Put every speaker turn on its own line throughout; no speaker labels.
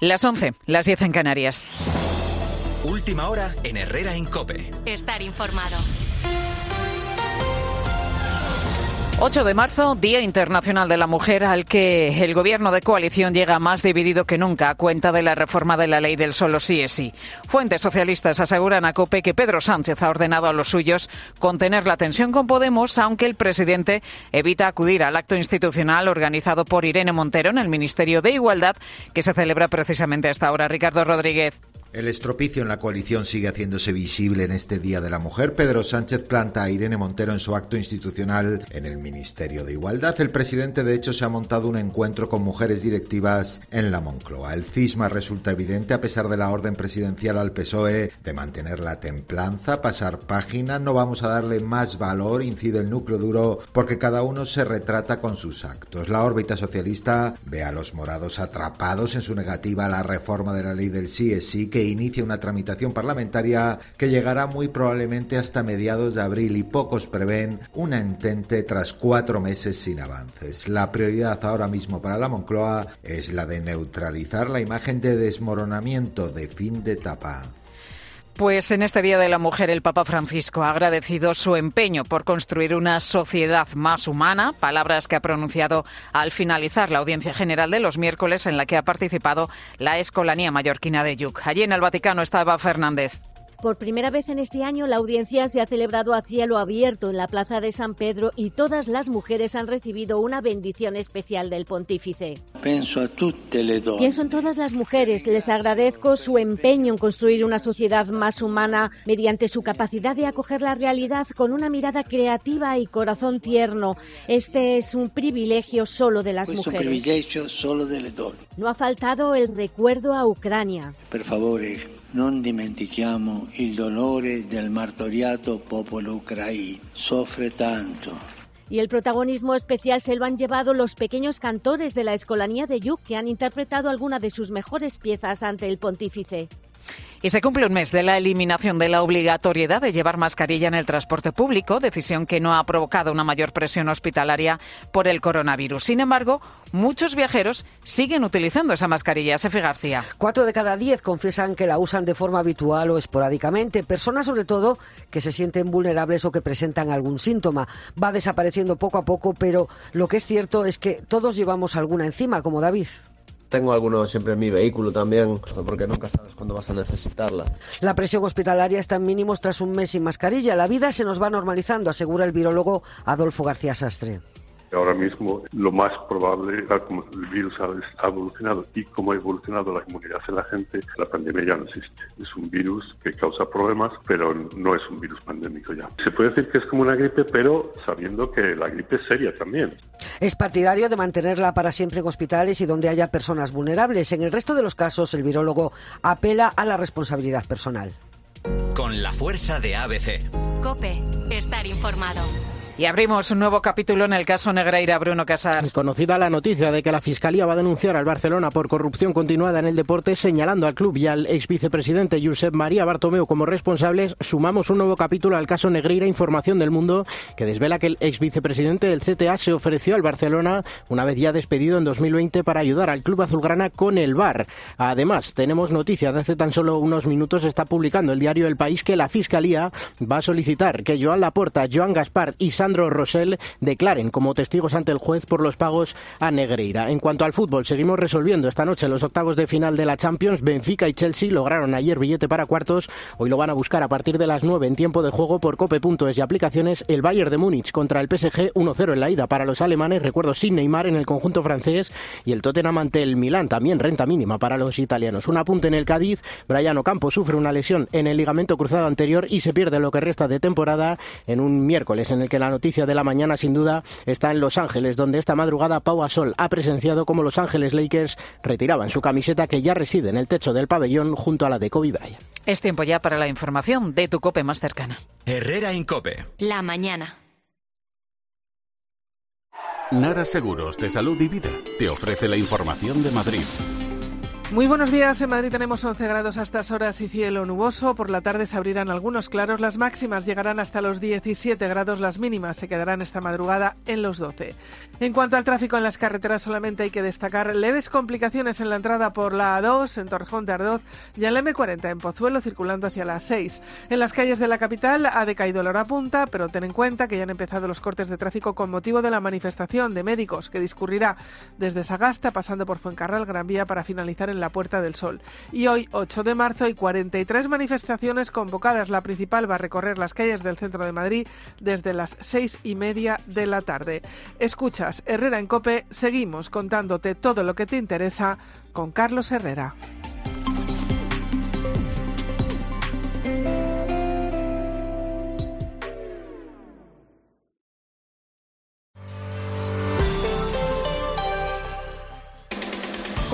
Las 11, las 10 en Canarias.
Última hora en Herrera Incope.
Estar informado.
8 de marzo, Día Internacional de la Mujer, al que el gobierno de coalición llega más dividido que nunca a cuenta de la reforma de la ley del solo sí es sí. Fuentes socialistas aseguran a COPE que Pedro Sánchez ha ordenado a los suyos contener la tensión con Podemos, aunque el presidente evita acudir al acto institucional organizado por Irene Montero en el Ministerio de Igualdad, que se celebra precisamente a esta hora. Ricardo Rodríguez.
El estropicio en la coalición sigue haciéndose visible en este Día de la Mujer. Pedro Sánchez planta a Irene Montero en su acto institucional en el Ministerio de Igualdad. El presidente, de hecho, se ha montado un encuentro con mujeres directivas en la Moncloa. El cisma resulta evidente a pesar de la orden presidencial al PSOE de mantener la templanza, pasar página. No vamos a darle más valor, incide el núcleo duro, porque cada uno se retrata con sus actos. La órbita socialista ve a los morados atrapados en su negativa a la reforma de la ley del sí es sí inicia una tramitación parlamentaria que llegará muy probablemente hasta mediados de abril y pocos prevén una entente tras cuatro meses sin avances. La prioridad ahora mismo para la Moncloa es la de neutralizar la imagen de desmoronamiento de fin de etapa.
Pues en este Día de la Mujer el Papa Francisco ha agradecido su empeño por construir una sociedad más humana, palabras que ha pronunciado al finalizar la audiencia general de los miércoles en la que ha participado la Escolanía Mallorquina de Yuc. Allí en el Vaticano estaba Fernández.
Por primera vez en este año, la audiencia se ha celebrado a cielo abierto en la Plaza de San Pedro y todas las mujeres han recibido una bendición especial del pontífice. Pienso en todas las mujeres. Les agradezco su empeño en construir una sociedad más humana mediante su capacidad de acoger la realidad con una mirada creativa y corazón tierno. Este es un privilegio solo de las mujeres. No ha faltado el recuerdo a Ucrania.
Por favor, no dimentichiamo il dolore del martoriato popolo ucraino. Sofre tanto.
Y el protagonismo especial se lo han llevado los pequeños cantores de la Escolanía de Yuc, que han interpretado alguna de sus mejores piezas ante el pontífice.
Y se cumple un mes de la eliminación de la obligatoriedad de llevar mascarilla en el transporte público, decisión que no ha provocado una mayor presión hospitalaria por el coronavirus. Sin embargo, muchos viajeros siguen utilizando esa mascarilla. Sefi García.
Cuatro de cada diez confiesan que la usan de forma habitual o esporádicamente. Personas, sobre todo, que se sienten vulnerables o que presentan algún síntoma. Va desapareciendo poco a poco, pero lo que es cierto es que todos llevamos alguna encima, como David.
Tengo alguno siempre en mi vehículo también, porque nunca sabes cuándo vas a necesitarla.
La presión hospitalaria está en mínimos tras un mes sin mascarilla. La vida se nos va normalizando, asegura el virólogo Adolfo García Sastre.
Ahora mismo lo más probable, tal como el virus ha evolucionado y como ha evolucionado la inmunidad de la gente, la pandemia ya no existe. Es un virus que causa problemas, pero no es un virus pandémico ya. Se puede decir que es como una gripe, pero sabiendo que la gripe es seria también.
Es partidario de mantenerla para siempre en hospitales y donde haya personas vulnerables. En el resto de los casos, el virólogo apela a la responsabilidad personal.
Con la fuerza de ABC.
Cope, estar informado.
Y abrimos un nuevo capítulo en el caso Negreira, Bruno Casar.
Conocida la noticia de que la Fiscalía va a denunciar al Barcelona por corrupción continuada en el deporte, señalando al club y al ex vicepresidente Josep María Bartomeu como responsables, sumamos un nuevo capítulo al caso Negreira, Información del Mundo, que desvela que el ex vicepresidente del CTA se ofreció al Barcelona, una vez ya despedido en 2020, para ayudar al club azulgrana con el VAR. Además, tenemos noticias de hace tan solo unos minutos, está publicando el diario El País que la Fiscalía va a solicitar que Joan Laporta, Joan Gaspar y Sandro Rosell declaren como testigos ante el juez por los pagos a Negreira. En cuanto al fútbol, seguimos resolviendo esta noche los octavos de final de la Champions. Benfica y Chelsea lograron ayer billete para cuartos. Hoy lo van a buscar a partir de las 9 en tiempo de juego por cope.es y aplicaciones. El Bayern de Múnich contra el PSG 1-0 en la ida para los alemanes. Recuerdo sin Neymar en el conjunto francés y el Tottenham ante el Milán también renta mínima para los italianos. Un apunte en el Cádiz. Brian Ocampo sufre una lesión en el ligamento cruzado anterior y se pierde lo que resta de temporada en un miércoles en el que la noticia de la mañana, sin duda, está en Los Ángeles, donde esta madrugada Pau Gasol ha presenciado cómo Los Ángeles Lakers retiraban su camiseta que ya reside en el techo del pabellón junto a la de Kobe Bryant.
Es tiempo ya para la información de tu cope más cercana.
Herrera Incope.
La mañana.
Nara Seguros de Salud y Vida te ofrece la información de Madrid. Muy buenos días. En Madrid tenemos 11 grados a estas horas y cielo nuboso. Por la tarde se abrirán algunos claros. Las máximas llegarán hasta los 17 grados. Las mínimas se quedarán esta madrugada en los 12. En cuanto al tráfico en las carreteras, solamente hay que destacar leves complicaciones en la entrada por la A2 en Torrejón de Ardoz y en la M40 en Pozuelo circulando hacia las 6. En las calles de la capital ha decaído la hora punta, pero ten en cuenta que ya han empezado los cortes de tráfico con motivo de la manifestación de médicos que discurrirá desde Sagasta pasando por Fuencarral Gran Vía para finalizar en la Puerta del Sol. Y hoy, 8 de marzo, hay 43 manifestaciones convocadas. La principal va a recorrer las calles del centro de Madrid desde las seis y media de la tarde. Escuchas Herrera en Cope, seguimos contándote todo lo que te interesa con Carlos Herrera.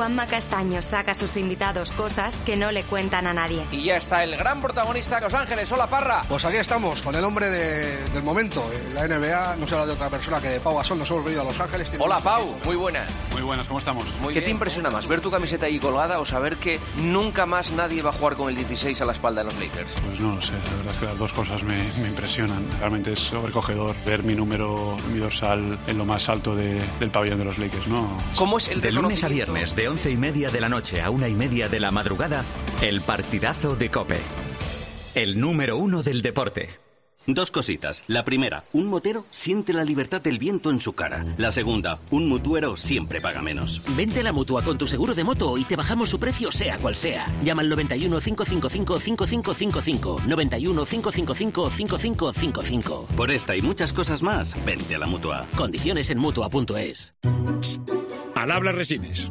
Juanma Castaño saca a sus invitados cosas que no le cuentan a nadie.
Y ya está el gran protagonista de Los Ángeles. Hola, Parra.
Pues aquí estamos, con el hombre del momento. La NBA no se habla de otra persona que de Pau Gasol. Nos hemos venido a Los Ángeles.
Hola, Pau. Muy buenas.
Muy buenas, ¿cómo estamos?
¿Qué te impresiona más, ver tu camiseta ahí colgada o saber que nunca más nadie va a jugar con el 16 a la espalda de los Lakers?
Pues no lo sé, la verdad es que las dos cosas me, impresionan. Realmente es sobrecogedor ver mi número, mi dorsal en lo más alto del pabellón de los Lakers, ¿no?
¿Cómo es el De lunes a viernes, de once y media de la noche a una y media de la madrugada, el partidazo de Cope. El número uno del deporte.
Dos cositas. La primera, un motero siente la libertad del viento en su cara. La segunda, un mutuero siempre paga menos.
Vente a la mutua con tu seguro de moto y te bajamos su precio sea cual sea. Llama al 91 555 5555. 91 555 5555.
Por esta y muchas cosas más, vente a la mutua.
Condiciones en mutua.es.
Al habla resines.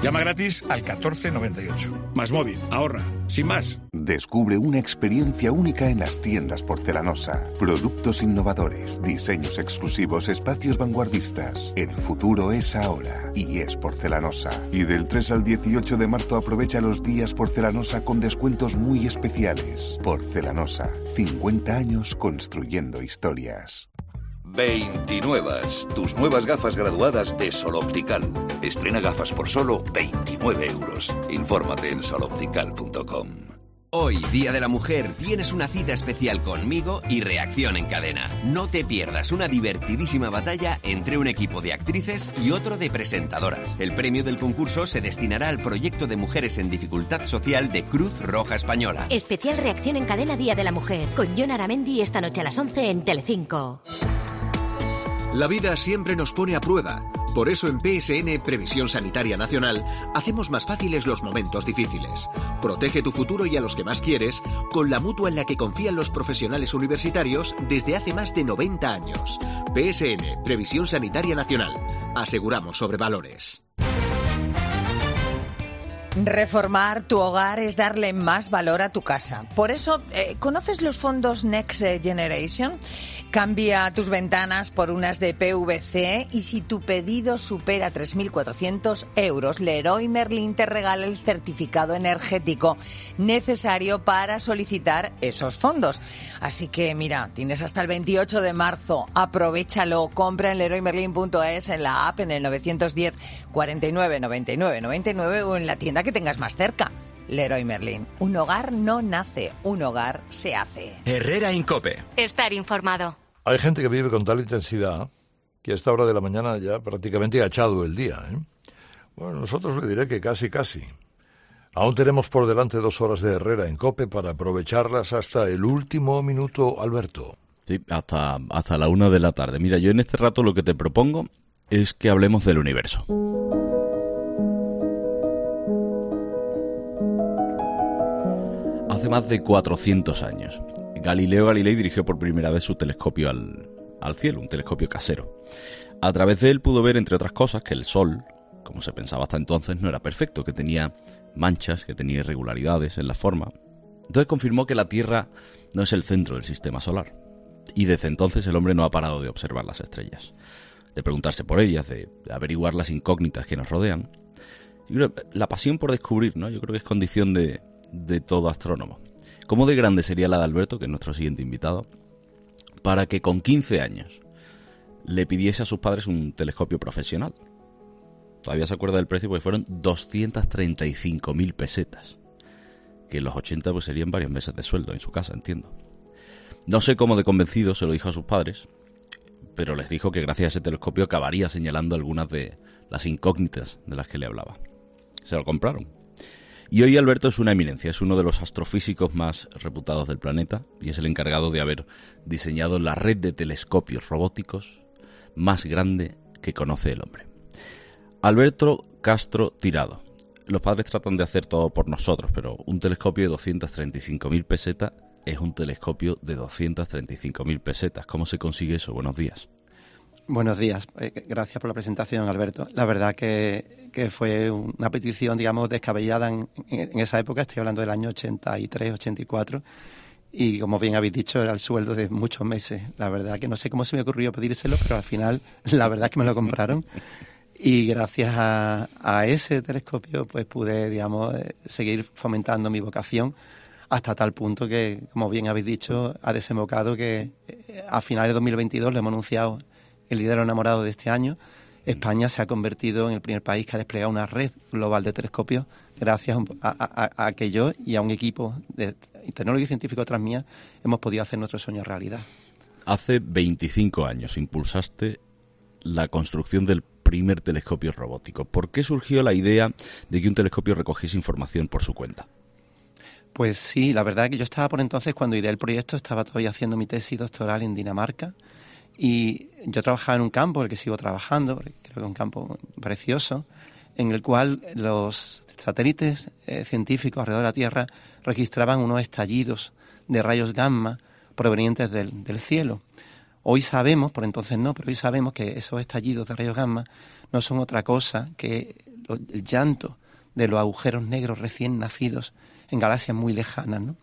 Llama gratis al 1498. Más móvil, ahorra, sin más.
Descubre una experiencia única en las tiendas porcelanosa. Productos innovadores, diseños exclusivos, espacios vanguardistas. El futuro es ahora y es porcelanosa. Y del 3 al 18 de marzo aprovecha los días porcelanosa con descuentos muy especiales. Porcelanosa, 50 años construyendo historias.
29. Tus nuevas gafas graduadas de Sol Optical. Estrena gafas por solo 29 euros. Infórmate en soloptical.com.
Hoy, Día de la Mujer, tienes una cita especial conmigo y Reacción en Cadena. No te pierdas una divertidísima batalla entre un equipo de actrices y otro de presentadoras. El premio del concurso se destinará al proyecto de mujeres en dificultad social de Cruz Roja Española.
Especial Reacción en Cadena Día de la Mujer, con John Aramendi esta noche a las 11 en Telecinco.
La vida siempre nos pone a prueba. Por eso en PSN Previsión Sanitaria Nacional hacemos más fáciles los momentos difíciles. Protege tu futuro y a los que más quieres con la mutua en la que confían los profesionales universitarios desde hace más de 90 años. PSN Previsión Sanitaria Nacional. Aseguramos sobre valores.
Reformar tu hogar es darle más valor a tu casa. Por eso, eh, ¿conoces los fondos Next Generation? Cambia tus ventanas por unas de PVC y si tu pedido supera 3.400 euros, Leroy Merlin te regala el certificado energético necesario para solicitar esos fondos. Así que mira, tienes hasta el 28 de marzo, aprovechalo, compra en leroymerlin.es, en la app, en el 910 49 99 99 o en la tienda que tengas más cerca. Leroy Merlin. Un hogar no nace, un hogar se hace.
Herrera Incope.
Estar informado.
Hay gente que vive con tal intensidad que a esta hora de la mañana ya prácticamente ha echado el día. ¿eh? Bueno, nosotros le diré que casi, casi. Aún tenemos por delante dos horas de Herrera en Cope para aprovecharlas hasta el último minuto, Alberto.
Sí, hasta, hasta la una de la tarde. Mira, yo en este rato lo que te propongo es que hablemos del universo. Hace más de 400 años, Galileo Galilei dirigió por primera vez su telescopio al, cielo, un telescopio casero. A través de él pudo ver, entre otras cosas, que el Sol, como se pensaba hasta entonces, no era perfecto, que tenía manchas, que tenía irregularidades en la forma. Entonces confirmó que la Tierra no es el centro del sistema solar. Y desde entonces el hombre no ha parado de observar las estrellas, de preguntarse por ellas, de, averiguar las incógnitas que nos rodean. la pasión por descubrir, ¿no? Yo creo que es condición de, de todo astrónomo. ¿Cómo de grande sería la de Alberto, que es nuestro siguiente invitado, para que con 15 años le pidiese a sus padres un telescopio profesional? Todavía se acuerda del precio porque fueron 235.000 pesetas. Que en los 80 pues serían varios meses de sueldo en su casa, entiendo. No sé cómo de convencido se lo dijo a sus padres, pero les dijo que gracias a ese telescopio acabaría señalando algunas de las incógnitas de las que le hablaba. Se lo compraron. Y hoy Alberto es una eminencia, es uno de los astrofísicos más reputados del planeta y es el encargado de haber diseñado la red de telescopios robóticos más grande que conoce el hombre. Alberto Castro Tirado. Los padres tratan de hacer todo por nosotros, pero un telescopio de 235.000 pesetas es un telescopio de 235.000 pesetas. ¿Cómo se consigue eso? Buenos días.
Buenos días. Eh, gracias por la presentación, Alberto. La verdad que, fue una petición, digamos, descabellada en, esa época. Estoy hablando del año 83, 84. Y como bien habéis dicho, era el sueldo de muchos meses. La verdad que no sé cómo se me ocurrió pedírselo, pero al final la verdad es que me lo compraron. Y gracias a, a ese telescopio, pues pude, digamos, eh, seguir fomentando mi vocación hasta tal punto que, como bien habéis dicho, ha desembocado que eh, a finales de 2022 lo hemos anunciado el líder enamorado de este año. España se ha convertido en el primer país que ha desplegado una red global de telescopios gracias a, que yo y a un equipo de tecnológico científico tras mía hemos podido hacer nuestro sueño realidad.
Hace 25 años impulsaste la construcción del primer telescopio robótico. ¿Por qué surgió la idea de que un telescopio recogiese información por su cuenta?
Pues sí, la verdad es que yo estaba por entonces, cuando ideé el proyecto, estaba todavía haciendo mi tesis doctoral en Dinamarca y yo trabajaba en un campo, en el que sigo trabajando, creo que es un campo precioso, en el cual los satélites eh, científicos alrededor de la Tierra registraban unos estallidos de rayos gamma provenientes del, del cielo. Hoy sabemos, por entonces no, pero hoy sabemos que esos estallidos de rayos gamma no son otra cosa que el llanto de los agujeros negros recién nacidos en galaxias muy lejanas. ¿no?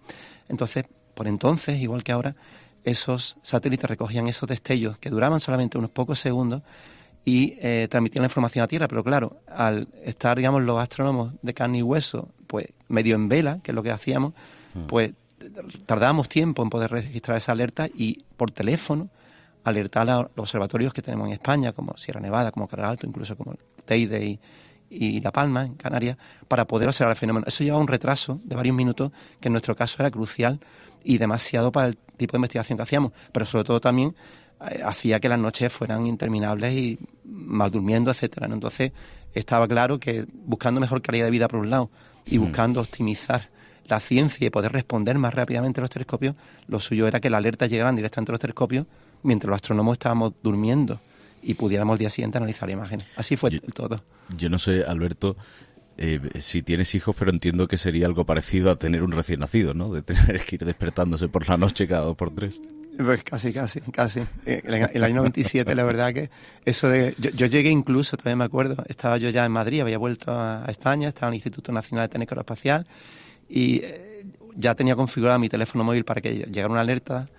Entonces, por entonces, igual que ahora, esos satélites recogían esos destellos que duraban solamente unos pocos segundos y eh, transmitían la información a Tierra. Pero claro, al estar, digamos, los astrónomos de carne y hueso, pues medio en vela, que es lo que hacíamos, mm. pues tardábamos tiempo en poder registrar esa alerta y por teléfono alertar a los observatorios que tenemos en España, como Sierra Nevada, como Carral Alto, incluso como Teide y, y La Palma, en Canarias, para poder observar el fenómeno. Eso llevaba un retraso de varios minutos, que en nuestro caso era crucial y demasiado para el tipo de investigación que hacíamos, pero sobre todo también eh, hacía que las noches fueran interminables y mal durmiendo, etcétera. Entonces estaba claro que buscando mejor calidad de vida por un lado y hmm. buscando optimizar la ciencia y poder responder más rápidamente a los telescopios, lo suyo era que la alerta llegaran directamente a los telescopios mientras los astrónomos estábamos durmiendo y pudiéramos al día siguiente analizar la imagen. Así fue todo.
Yo no sé, Alberto, eh, si tienes hijos, pero entiendo que sería algo parecido a tener un recién nacido, ¿no? De tener que ir despertándose por la noche cada dos por tres.
Pues casi, casi, casi. Eh, en el año 97, la verdad que eso de... Yo, llegué incluso, todavía me acuerdo, estaba yo ya en Madrid, había vuelto a, España, estaba en el Instituto Nacional de Técnica Aeroespacial y eh, ya tenía configurado mi teléfono móvil para que llegara una alerta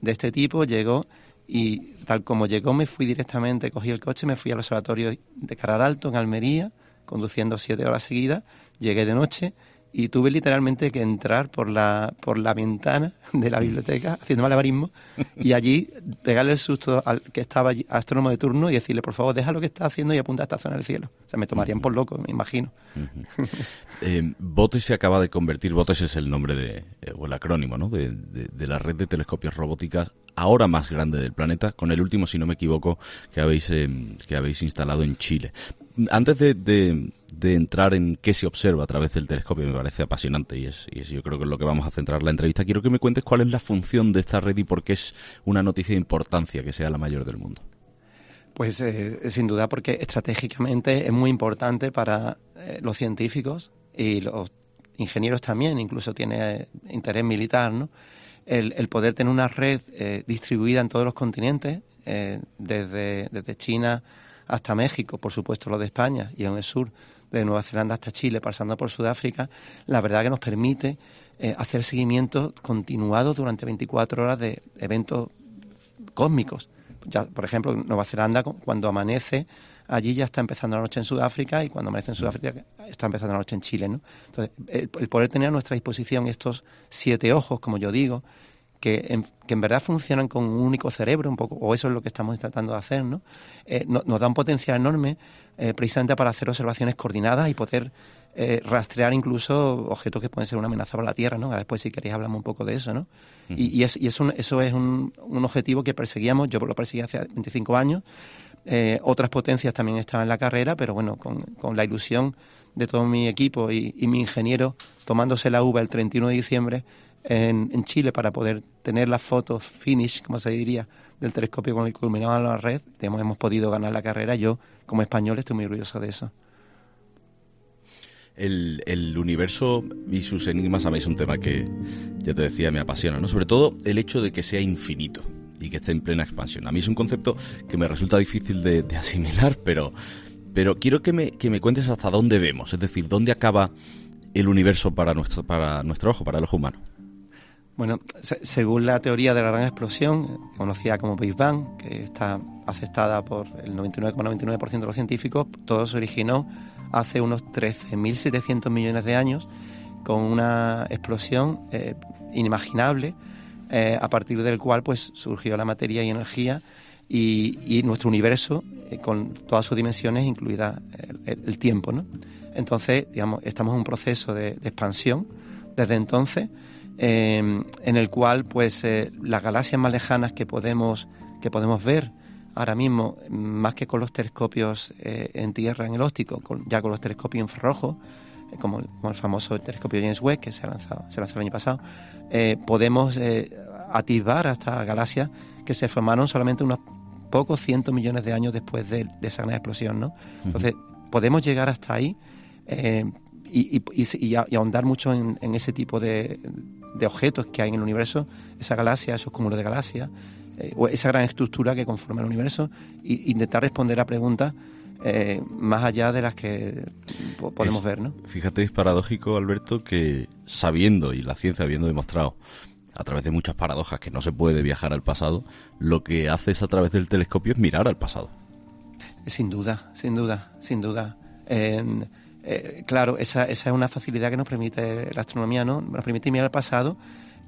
de este tipo, llegó y tal como llegó me fui directamente, cogí el coche, me fui al observatorio de Carar Alto en Almería, conduciendo siete horas seguidas, llegué de noche y tuve literalmente que entrar por la, por la ventana de la biblioteca haciendo malabarismo y allí pegarle el susto al que estaba allí, astrónomo de turno y decirle, por favor, deja lo que está haciendo y apunta a esta zona del cielo. O sea, me tomarían por loco, me imagino.
eh, Botes se acaba de convertir, Botes es el nombre de, eh, o el acrónimo, ¿no? De, de, la red de telescopios robóticas ahora más grande del planeta, con el último, si no me equivoco, que habéis, eh, que habéis instalado en Chile antes de, entrar en qué se observa a través del telescopio, me parece apasionante y es, y yo creo que es lo que vamos a centrar la entrevista. Quiero que me cuentes cuál es la función de esta red y por qué es una noticia de importancia que sea la mayor del mundo.
Pues eh, sin duda porque estratégicamente es muy importante para eh, los científicos y los ingenieros también, incluso tiene interés militar, ¿no? El, poder tener una red eh, distribuida en todos los continentes, desde China hasta México, por supuesto lo de España y en el sur, de Nueva Zelanda hasta Chile, pasando por Sudáfrica, la verdad que nos permite eh, hacer seguimiento continuado durante 24 horas de eventos cósmicos, ya, por ejemplo, Nueva Zelanda, cuando amanece, allí ya está empezando la noche en Sudáfrica y cuando amanece en Sudáfrica está empezando la noche en Chile. ¿no? Entonces, el, poder tener a nuestra disposición estos siete ojos, como yo digo, que en, que en verdad funcionan con un único cerebro, un poco, o eso es lo que estamos tratando de hacer, ¿no? Eh, nos da un potencial enorme eh, precisamente para hacer observaciones coordinadas y poder eh, rastrear incluso objetos que pueden ser una amenaza para la Tierra, ¿no? Después, si queréis, hablamos un poco de eso, ¿no? Y, es, y eso es un, un, objetivo que perseguíamos, yo lo perseguí hace 25 años, eh, otras potencias también estaban en la carrera, pero bueno, con, con la ilusión de todo mi equipo y, mi ingeniero tomándose la uva el 31 de diciembre en, Chile para poder tener las fotos finish, como se diría, del telescopio con el culminado a la red, hemos, hemos podido ganar la carrera. Yo, como español, estoy muy orgulloso de eso.
El, el, universo y sus enigmas a mí es un tema que, ya te decía, me apasiona, ¿no? Sobre todo el hecho de que sea infinito y que esté en plena expansión. A mí es un concepto que me resulta difícil de, asimilar, pero, pero quiero que me, que me cuentes hasta dónde vemos, es decir, dónde acaba el universo para nuestro, para nuestro ojo, para el ojo humano.
Bueno, según la teoría de la gran explosión, conocida como Big Bang, que está aceptada por el 99,99% de los científicos, todo se originó hace unos 13.700 millones de años con una explosión eh, inimaginable eh, a partir del cual pues surgió la materia y energía y, nuestro universo eh, con todas sus dimensiones, incluida el, tiempo. ¿no? Entonces, digamos, estamos en un proceso de, expansión desde entonces, em, en el cual pues eh, las galaxias más lejanas que podemos, que podemos ver ahora mismo, más que con los telescopios en tierra, en el óptico, ya con los telescopios infrarrojos, como, el famoso telescopio James Webb, que se, ha lanzado, se lanzó el año pasado, eh, podemos eh, atisbar a estas galaxias que se formaron solamente unos pocos cientos millones de años después de, esa gran explosión. ¿no? Entonces, podemos llegar hasta ahí eh, y, ahondar mucho en, ese tipo de, objetos que hay en el universo, esa galaxia, esos cúmulos de galaxias, o esa gran estructura que conforma el universo, e intentar responder a preguntas eh, más allá de las que podemos ver, ¿no?
Fíjate, es paradójico, Alberto, que sabiendo, y la ciencia habiendo demostrado a través de muchas paradojas que no se puede viajar al pasado, lo que haces a través del telescopio es mirar al pasado.
Sin duda, sin duda, sin duda. Eh, claro, esa, esa es una facilidad que nos permite la astronomía, ¿no? Nos permite mirar al pasado,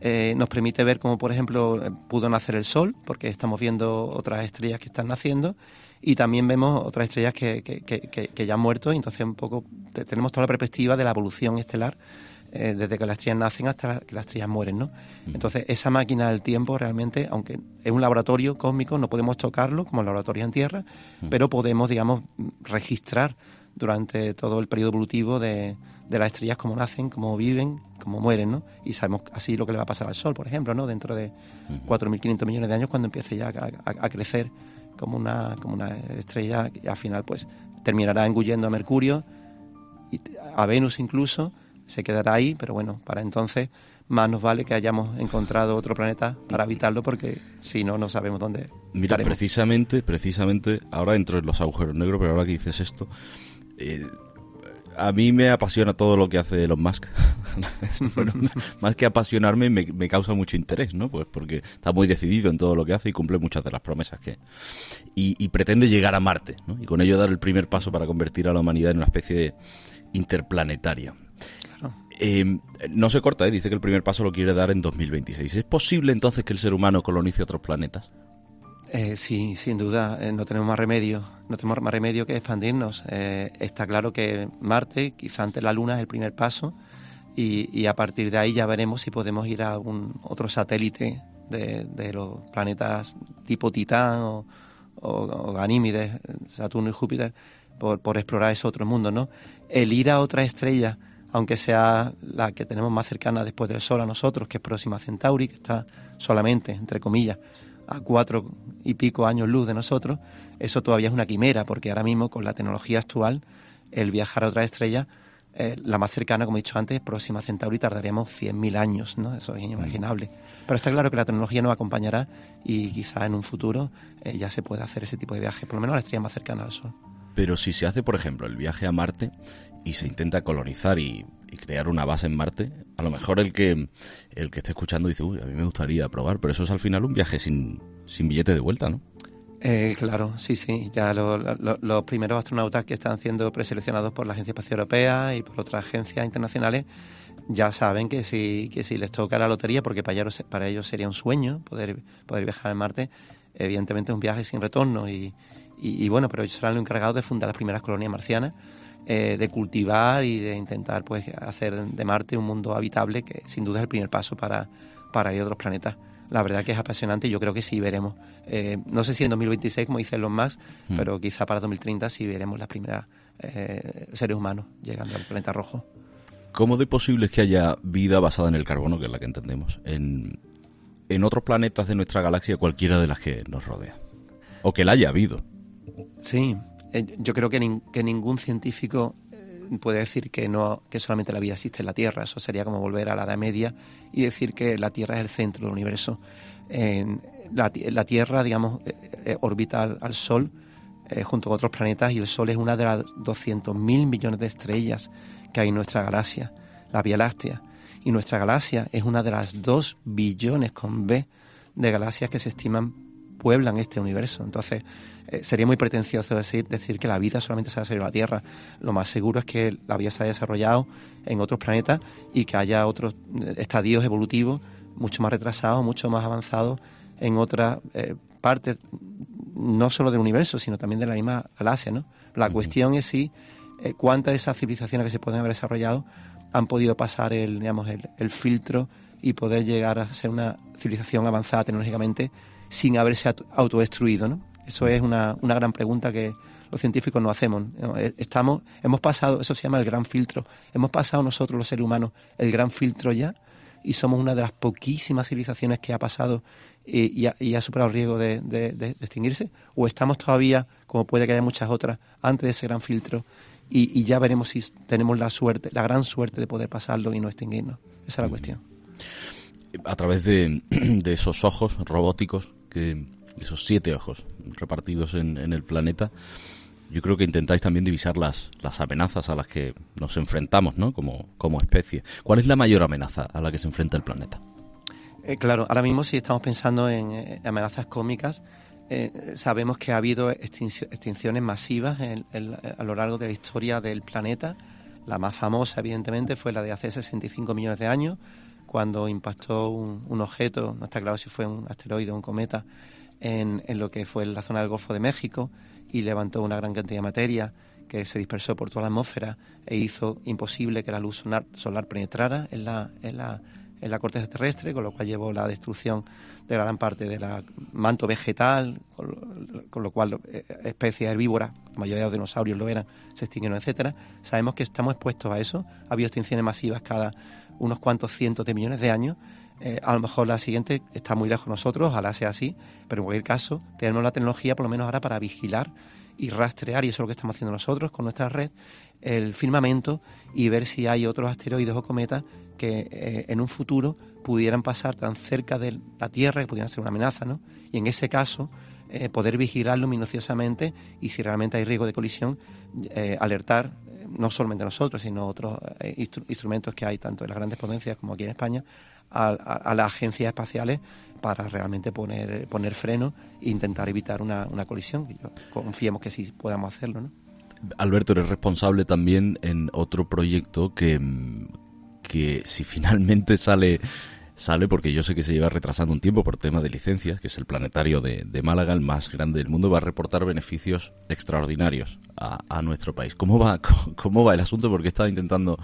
eh, nos permite ver cómo, por ejemplo, pudo nacer el Sol, porque estamos viendo otras estrellas que están naciendo, y también vemos otras estrellas que, que, que, ya han muerto y entonces un poco tenemos toda la perspectiva de la evolución estelar eh, desde que las estrellas nacen hasta que las estrellas mueren, ¿no? Entonces esa máquina del tiempo realmente, aunque es un laboratorio cósmico, no podemos tocarlo como el laboratorio en Tierra, pero podemos, digamos, registrar durante todo el periodo evolutivo de, de las estrellas cómo nacen, cómo viven, cómo mueren, ¿no? Y sabemos así lo que le va a pasar al Sol, por ejemplo, ¿no? Dentro de 4.500 millones de años cuando empiece ya a crecer como una, como una estrella y al final pues terminará engullendo a Mercurio y a Venus incluso, se quedará ahí, pero bueno, para entonces más nos vale que hayamos encontrado otro planeta para habitarlo porque si no, no sabemos dónde.
Mira, precisamente, precisamente, ahora entro en los agujeros negros, pero ahora que dices esto, eh, a mí me apasiona todo lo que hace Elon Musk. más que apasionarme, me, causa mucho interés, ¿no? Pues porque está muy decidido en todo lo que hace y cumple muchas de las promesas que. Y, pretende llegar a Marte, ¿no? Y con ello dar el primer paso para convertir a la humanidad en una especie interplanetaria. Em, no se corta, ¿eh? dice que el primer paso lo quiere dar en 2026. ¿Es posible entonces que el ser humano colonice otros planetas?
Eh, sí, sin duda, eh, no tenemos más remedio, no tenemos más remedio que expandirnos. Eh, está claro que Marte, quizá antes la Luna, es el primer paso y, a partir de ahí ya veremos si podemos ir a algún otro satélite de, los planetas tipo Titán o, o, Ganímedes, Saturno y Júpiter, por, por, explorar ese otro mundo, ¿no? El ir a otra estrella, aunque sea la que tenemos más cercana después del Sol a nosotros, que es Próxima Centauri, que está solamente, entre comillas, a cuatro y pico años luz de nosotros, eso todavía es una quimera, porque ahora mismo con la tecnología actual, el viajar a otra estrella, eh, la más cercana, como he dicho antes, próxima Centauri, tardaríamos 100.000 años, ¿no? Eso es inimaginable. Pero está claro que la tecnología nos acompañará y quizá en un futuro eh, ya se pueda hacer ese tipo de viaje, por lo menos a la estrella más cercana al Sol.
Pero si se hace, por ejemplo, el viaje a Marte y se intenta colonizar y, crear una base en Marte, a lo mejor el que el que esté escuchando dice, uy, a mí me gustaría probar, pero eso es al final un viaje sin, sin billete de vuelta, ¿no?
Eh, claro, sí, sí. Ya los primeros astronautas que están siendo preseleccionados por la Agencia Espacial Europea y por otras agencias internacionales ya saben que si, que si les toca la lotería, porque para ellos, para ellos sería un sueño poder, poder viajar a Marte, evidentemente es un viaje sin retorno y, y, bueno, pero ellos serán los encargados de fundar las primeras colonias marcianas, eh, de cultivar y de intentar pues hacer de Marte un mundo habitable que sin duda es el primer paso para, para ir a otros planetas la verdad que es apasionante y yo creo que sí veremos. Eh, no sé si en 2026, como dicen los más, mm. pero quizá para 2030 sí veremos las primeras eh, seres humanos llegando al planeta rojo.
¿Cómo de posible es que haya vida basada en el carbono, que es la que entendemos, en, en otros planetas de nuestra galaxia, cualquiera de las que nos rodea? O que la haya habido.
Sí, eh, yo creo que, ningún científico puede decir que no que solamente la vida existe en la Tierra. Eso sería como volver a la Edad Media y decir que la Tierra es el centro del universo. la, Tierra, digamos, eh, eh, orbita al, Sol eh, junto con otros planetas y el Sol es una de las 200.000 millones de estrellas que hay en nuestra galaxia, la Vía Láctea. Y nuestra galaxia es una de las 2 billones con B de galaxias que se estiman pueblan este universo. Entonces, eh, sería muy pretencioso decir, decir que la vida solamente se ha desarrollado en la Tierra. Lo más seguro es que la vida se haya desarrollado en otros planetas y que haya otros eh, estadios evolutivos mucho más retrasados, mucho más avanzados en otras eh, partes, no solo del universo, sino también de la misma galaxia. ¿no? La cuestión es si cuántas de esas civilizaciones que se pueden haber desarrollado han podido pasar el, digamos, el filtro y poder llegar a ser una civilización avanzada tecnológicamente sin haberse autodestruido, ¿no? Eso es una, una gran pregunta que los científicos no hacemos. Eh, estamos, hemos pasado, eso se llama el gran filtro, hemos pasado nosotros los seres humanos el gran filtro ya y somos una de las poquísimas civilizaciones que ha pasado y, ha, superado el riesgo de, de, extinguirse, o estamos todavía, como puede que haya muchas otras, antes de ese gran filtro y, ya veremos si tenemos la suerte, la gran suerte de poder pasarlo y no extinguirnos. Esa es la cuestión.
A través de, de esos ojos robóticos que esos siete ojos repartidos en, el planeta, yo creo que intentáis también divisar las, las amenazas a las que nos enfrentamos, ¿no? Como, como especie. ¿Cuál es la mayor amenaza a la que se enfrenta el planeta?
Eh, claro, ahora mismo si estamos pensando en eh, amenazas cómicas, eh, sabemos que ha habido extinciones masivas a lo largo de la historia del planeta. La más famosa, evidentemente, fue la de hace 65 millones de años, cuando impactó un, objeto, no está claro si fue un asteroide o un cometa, en, lo que fue la zona del Golfo de México y levantó una gran cantidad de materia que se dispersó por toda la atmósfera e hizo imposible que la luz solar, penetrara en la, en la, en la corteza terrestre, con lo cual llevó la destrucción de gran parte del manto vegetal, con lo, cual eh, especies herbívoras, la mayoría de los dinosaurios lo eran, se extinguieron, etcétera. Sabemos que estamos expuestos a eso. Ha habido extinciones masivas cada unos cuantos cientos de millones de años. Eh, a lo mejor la siguiente está muy lejos de nosotros, ojalá sea así, pero en cualquier caso tenemos la tecnología por lo menos ahora para vigilar y rastrear, y eso es lo que estamos haciendo nosotros con nuestra red, el firmamento y ver si hay otros asteroides o cometas que eh, en un futuro pudieran pasar tan cerca de la Tierra que pudieran ser una amenaza, ¿no? Y en ese caso, eh, poder vigilarlo minuciosamente y si realmente hay riesgo de colisión, alertar no solamente nosotros, sino otros instrumentos que hay tanto en las grandes potencias como aquí en España, a, las agencias espaciales para realmente poner, poner freno e intentar evitar una, colisión. Y confiemos que sí podamos hacerlo. ¿no?
Alberto, eres responsable también en otro proyecto que, que si finalmente sale sale porque yo sé que se lleva retrasando un tiempo por tema de licencias, que es el planetario de, Málaga, el más grande del mundo, va a reportar beneficios extraordinarios a, nuestro país. ¿Cómo va, cómo va el asunto? Porque he estado intentando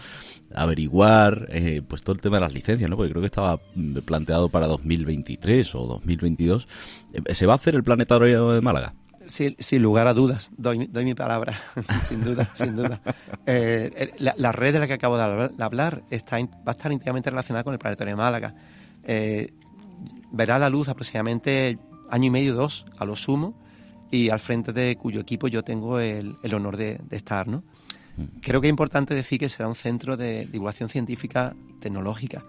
averiguar eh, pues todo el tema de las licencias, ¿no? Porque creo que estaba planteado para 2023 o 2022. Eh, ¿Se va a hacer el planetario de Málaga?
Sin, lugar a dudas, doy, doy mi palabra, sin duda, sin duda. Eh, la, red de la que acabo de hablar está, va a estar íntimamente relacionada con el Planetario de Málaga. Eh, verá la luz aproximadamente año y medio, dos, a lo sumo, y al frente de cuyo equipo yo tengo el, honor de, estar. ¿no? Mm. Creo que es importante decir que será un centro de divulgación científica y tecnológica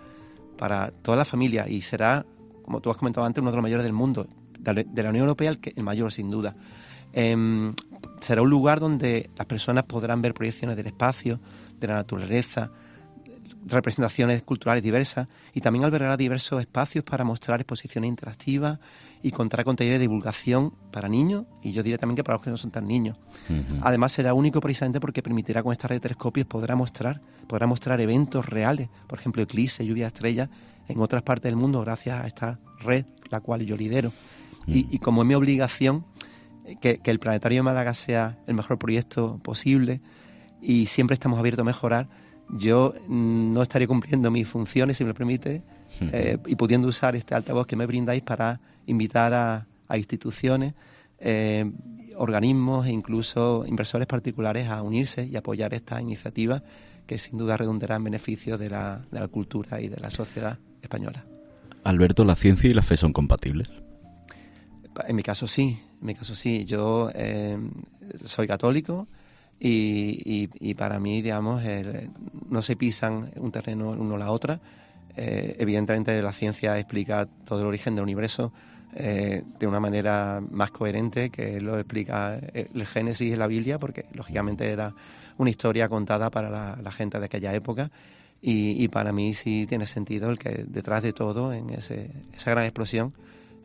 para toda la familia y será, como tú has comentado antes, uno de los mayores del mundo de la Unión Europea el, que, el mayor sin duda. Em, será un lugar donde las personas podrán ver proyecciones del espacio, de la naturaleza, representaciones culturales diversas y también albergará diversos espacios para mostrar exposiciones interactivas y contar con talleres de divulgación para niños y yo diría también que para los que no son tan niños. Además será único precisamente porque permitirá con esta red de telescopios podrá mostrar, podrá mostrar eventos reales, por ejemplo eclipses, lluvia de estrellas en otras partes del mundo gracias a esta red la cual yo lidero. Y, como es mi obligación que, que el Planetario de Málaga sea el mejor proyecto posible y siempre estamos abiertos a mejorar, yo no estaría cumpliendo mis funciones, si me lo permite, eh, y pudiendo usar este altavoz que me brindáis para invitar a, instituciones, eh, organismos e incluso inversores particulares a unirse y apoyar esta iniciativa que sin duda redundará en beneficio de la, de la cultura y de la sociedad española.
Alberto, ¿la ciencia y la fe son compatibles?
En mi caso sí, en mi caso sí. Yo eh, soy católico, y, para mí, digamos, no se pisan un terreno uno a la otra. Eh, evidentemente la ciencia explica todo el origen del universo eh, de una manera más coherente que lo explica el Génesis de la Biblia, porque lógicamente era una historia contada para la, gente de aquella época. Y, para mí sí tiene sentido el que detrás de todo, en ese, esa gran explosión,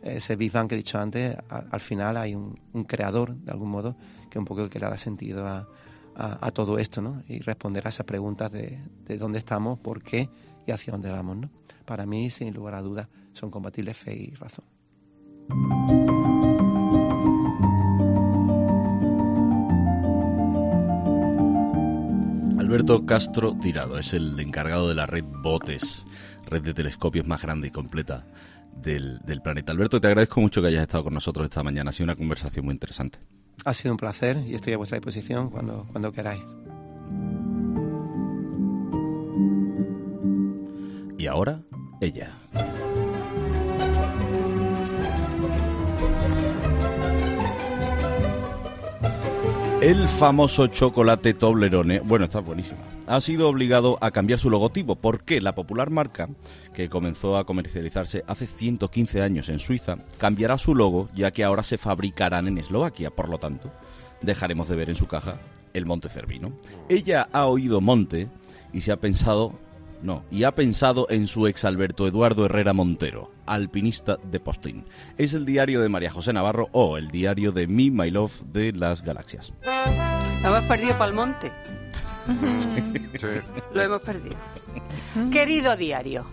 ese Big Bang que he dicho antes, al final hay un, creador, de algún modo, que un poco el que le da sentido a, a, todo esto, ¿no? Y responder a esas preguntas de, de, dónde estamos, por qué y hacia dónde vamos, ¿no? Para mí, sin lugar a dudas, son compatibles fe y razón.
Alberto Castro Tirado es el encargado de la red Botes, red de telescopios más grande y completa del, del planeta. Alberto, te agradezco mucho que hayas estado con nosotros esta mañana. Ha sido una conversación muy interesante.
Ha sido un placer y estoy a vuestra disposición cuando, cuando queráis.
Y ahora, ella. El famoso chocolate Toblerone, bueno, está buenísimo, ha sido obligado a cambiar su logotipo porque la popular marca, que comenzó a comercializarse hace 115 años en Suiza, cambiará su logo ya que ahora se fabricarán en Eslovaquia, por lo tanto, dejaremos de ver en su caja el Monte Cervino. Ella ha oído Monte y se ha pensado no, y ha pensado en su ex Alberto Eduardo Herrera Montero, alpinista de Postín. Es el diario de María José Navarro o el diario de Me, My Love de las galaxias.
Hemos perdido para el monte. Lo hemos perdido. Querido diario,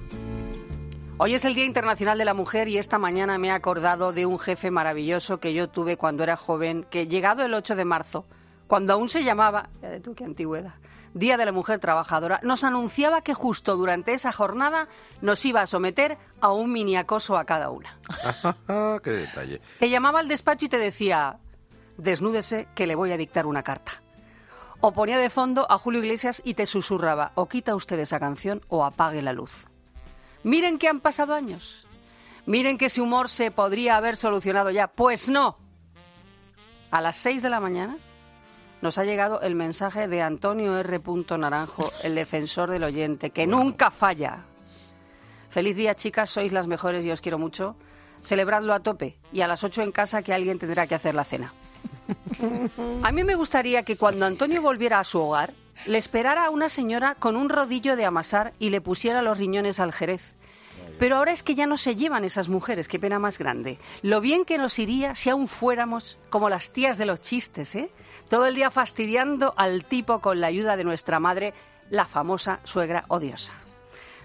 Hoy es el Día Internacional de la Mujer y esta mañana me he acordado de un jefe maravilloso que yo tuve cuando era joven, que llegado el 8 de marzo, cuando aún se llamaba, ya de tú qué antigüedad, Día de la Mujer Trabajadora, nos anunciaba que justo durante esa jornada nos iba a someter a un mini acoso a cada una.
¡Qué detalle!
Te llamaba al despacho y te decía, desnúdese que le voy a dictar una carta. O ponía de fondo a Julio Iglesias y te susurraba, o quita usted esa canción o apague la luz. Miren que han pasado años. Miren que ese humor se podría haber solucionado ya. Pues no. A las seis de la mañana nos ha llegado el mensaje de Antonio R. Naranjo, el defensor del oyente, que nunca falla. Feliz día, chicas, sois las mejores y os quiero mucho. Celebradlo a tope y a las 8 en casa que alguien tendrá que hacer la cena. A mí me gustaría que cuando Antonio volviera a su hogar, le esperara a una señora con un rodillo de amasar y le pusiera los riñones al jerez. Pero ahora es que ya no se llevan esas mujeres, qué pena más grande. Lo bien que nos iría si aún fuéramos como las tías de los chistes, ¿eh? todo el día fastidiando al tipo con la ayuda de nuestra madre, la famosa suegra odiosa.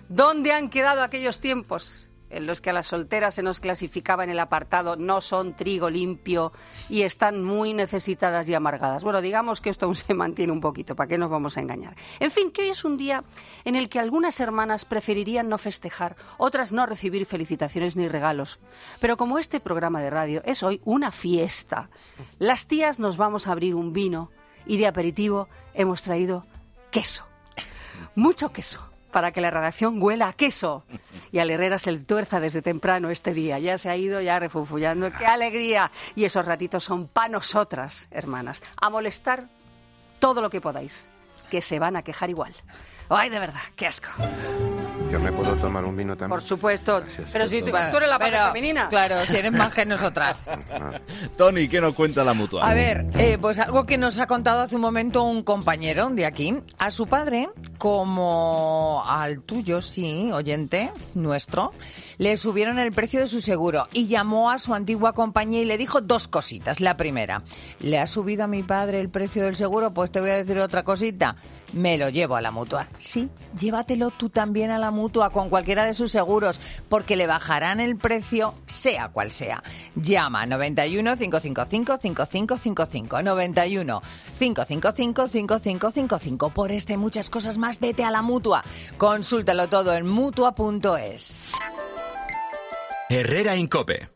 ¿Dónde han quedado aquellos tiempos en los que a las solteras se nos clasificaba en el apartado no son trigo limpio y están muy necesitadas y amargadas? Bueno, digamos que esto aún se mantiene un poquito, ¿para qué nos vamos a engañar? En fin, que hoy es un día en el que algunas hermanas preferirían no festejar, otras no recibir felicitaciones ni regalos. Pero como este programa de radio es hoy una fiesta, las tías nos vamos a abrir un vino y de aperitivo hemos traído queso. Mucho queso para que la redacción huela a queso. Y al Herrera se le tuerza desde temprano este día. Ya se ha ido ya refunfullando. ¡Qué alegría! Y esos ratitos son para nosotras, hermanas. A molestar todo lo que podáis, que se van a quejar igual. ¡Ay, de verdad! ¡Qué asco!
Yo me puedo tomar un vino también.
Por supuesto. Pero si tú,
Bueno,
tú eres la parte
pero,
femenina.
Claro, si eres más que nosotras.
Tony, ¿qué nos cuenta la mutua?
A ver, eh, pues algo que nos ha contado hace un momento un compañero de aquí. A su padre, como al tuyo, sí, oyente nuestro, le subieron el precio de su seguro y llamó a su antigua compañía y le dijo dos cositas. La primera, ¿le ha subido a mi padre el precio del seguro? Pues te voy a decir otra cosita. Me lo llevo a la mutua. Sí, llévatelo tú también a la mutua con cualquiera de sus seguros, porque le bajarán el precio, sea cual sea. Llama 91 555 5555 91 555 5555 por este y muchas cosas más. Vete a la mutua. Consúltalo todo en mutua.es.
Herrera Incope.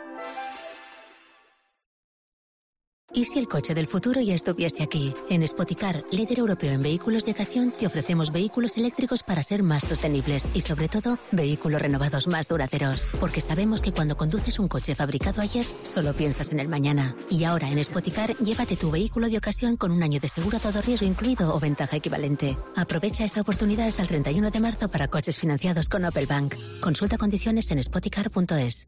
¿Y si el coche del futuro ya estuviese aquí? En Spoticar, líder europeo en vehículos de ocasión, te ofrecemos vehículos eléctricos para ser más sostenibles y, sobre todo, vehículos renovados más duraderos. Porque sabemos que cuando conduces un coche fabricado ayer, solo piensas en el mañana. Y ahora en Spoticar, llévate tu vehículo de ocasión con un año de seguro a todo riesgo incluido o ventaja equivalente. Aprovecha esta oportunidad hasta el 31 de marzo para coches financiados con Opel Bank. Consulta condiciones en spoticar.es.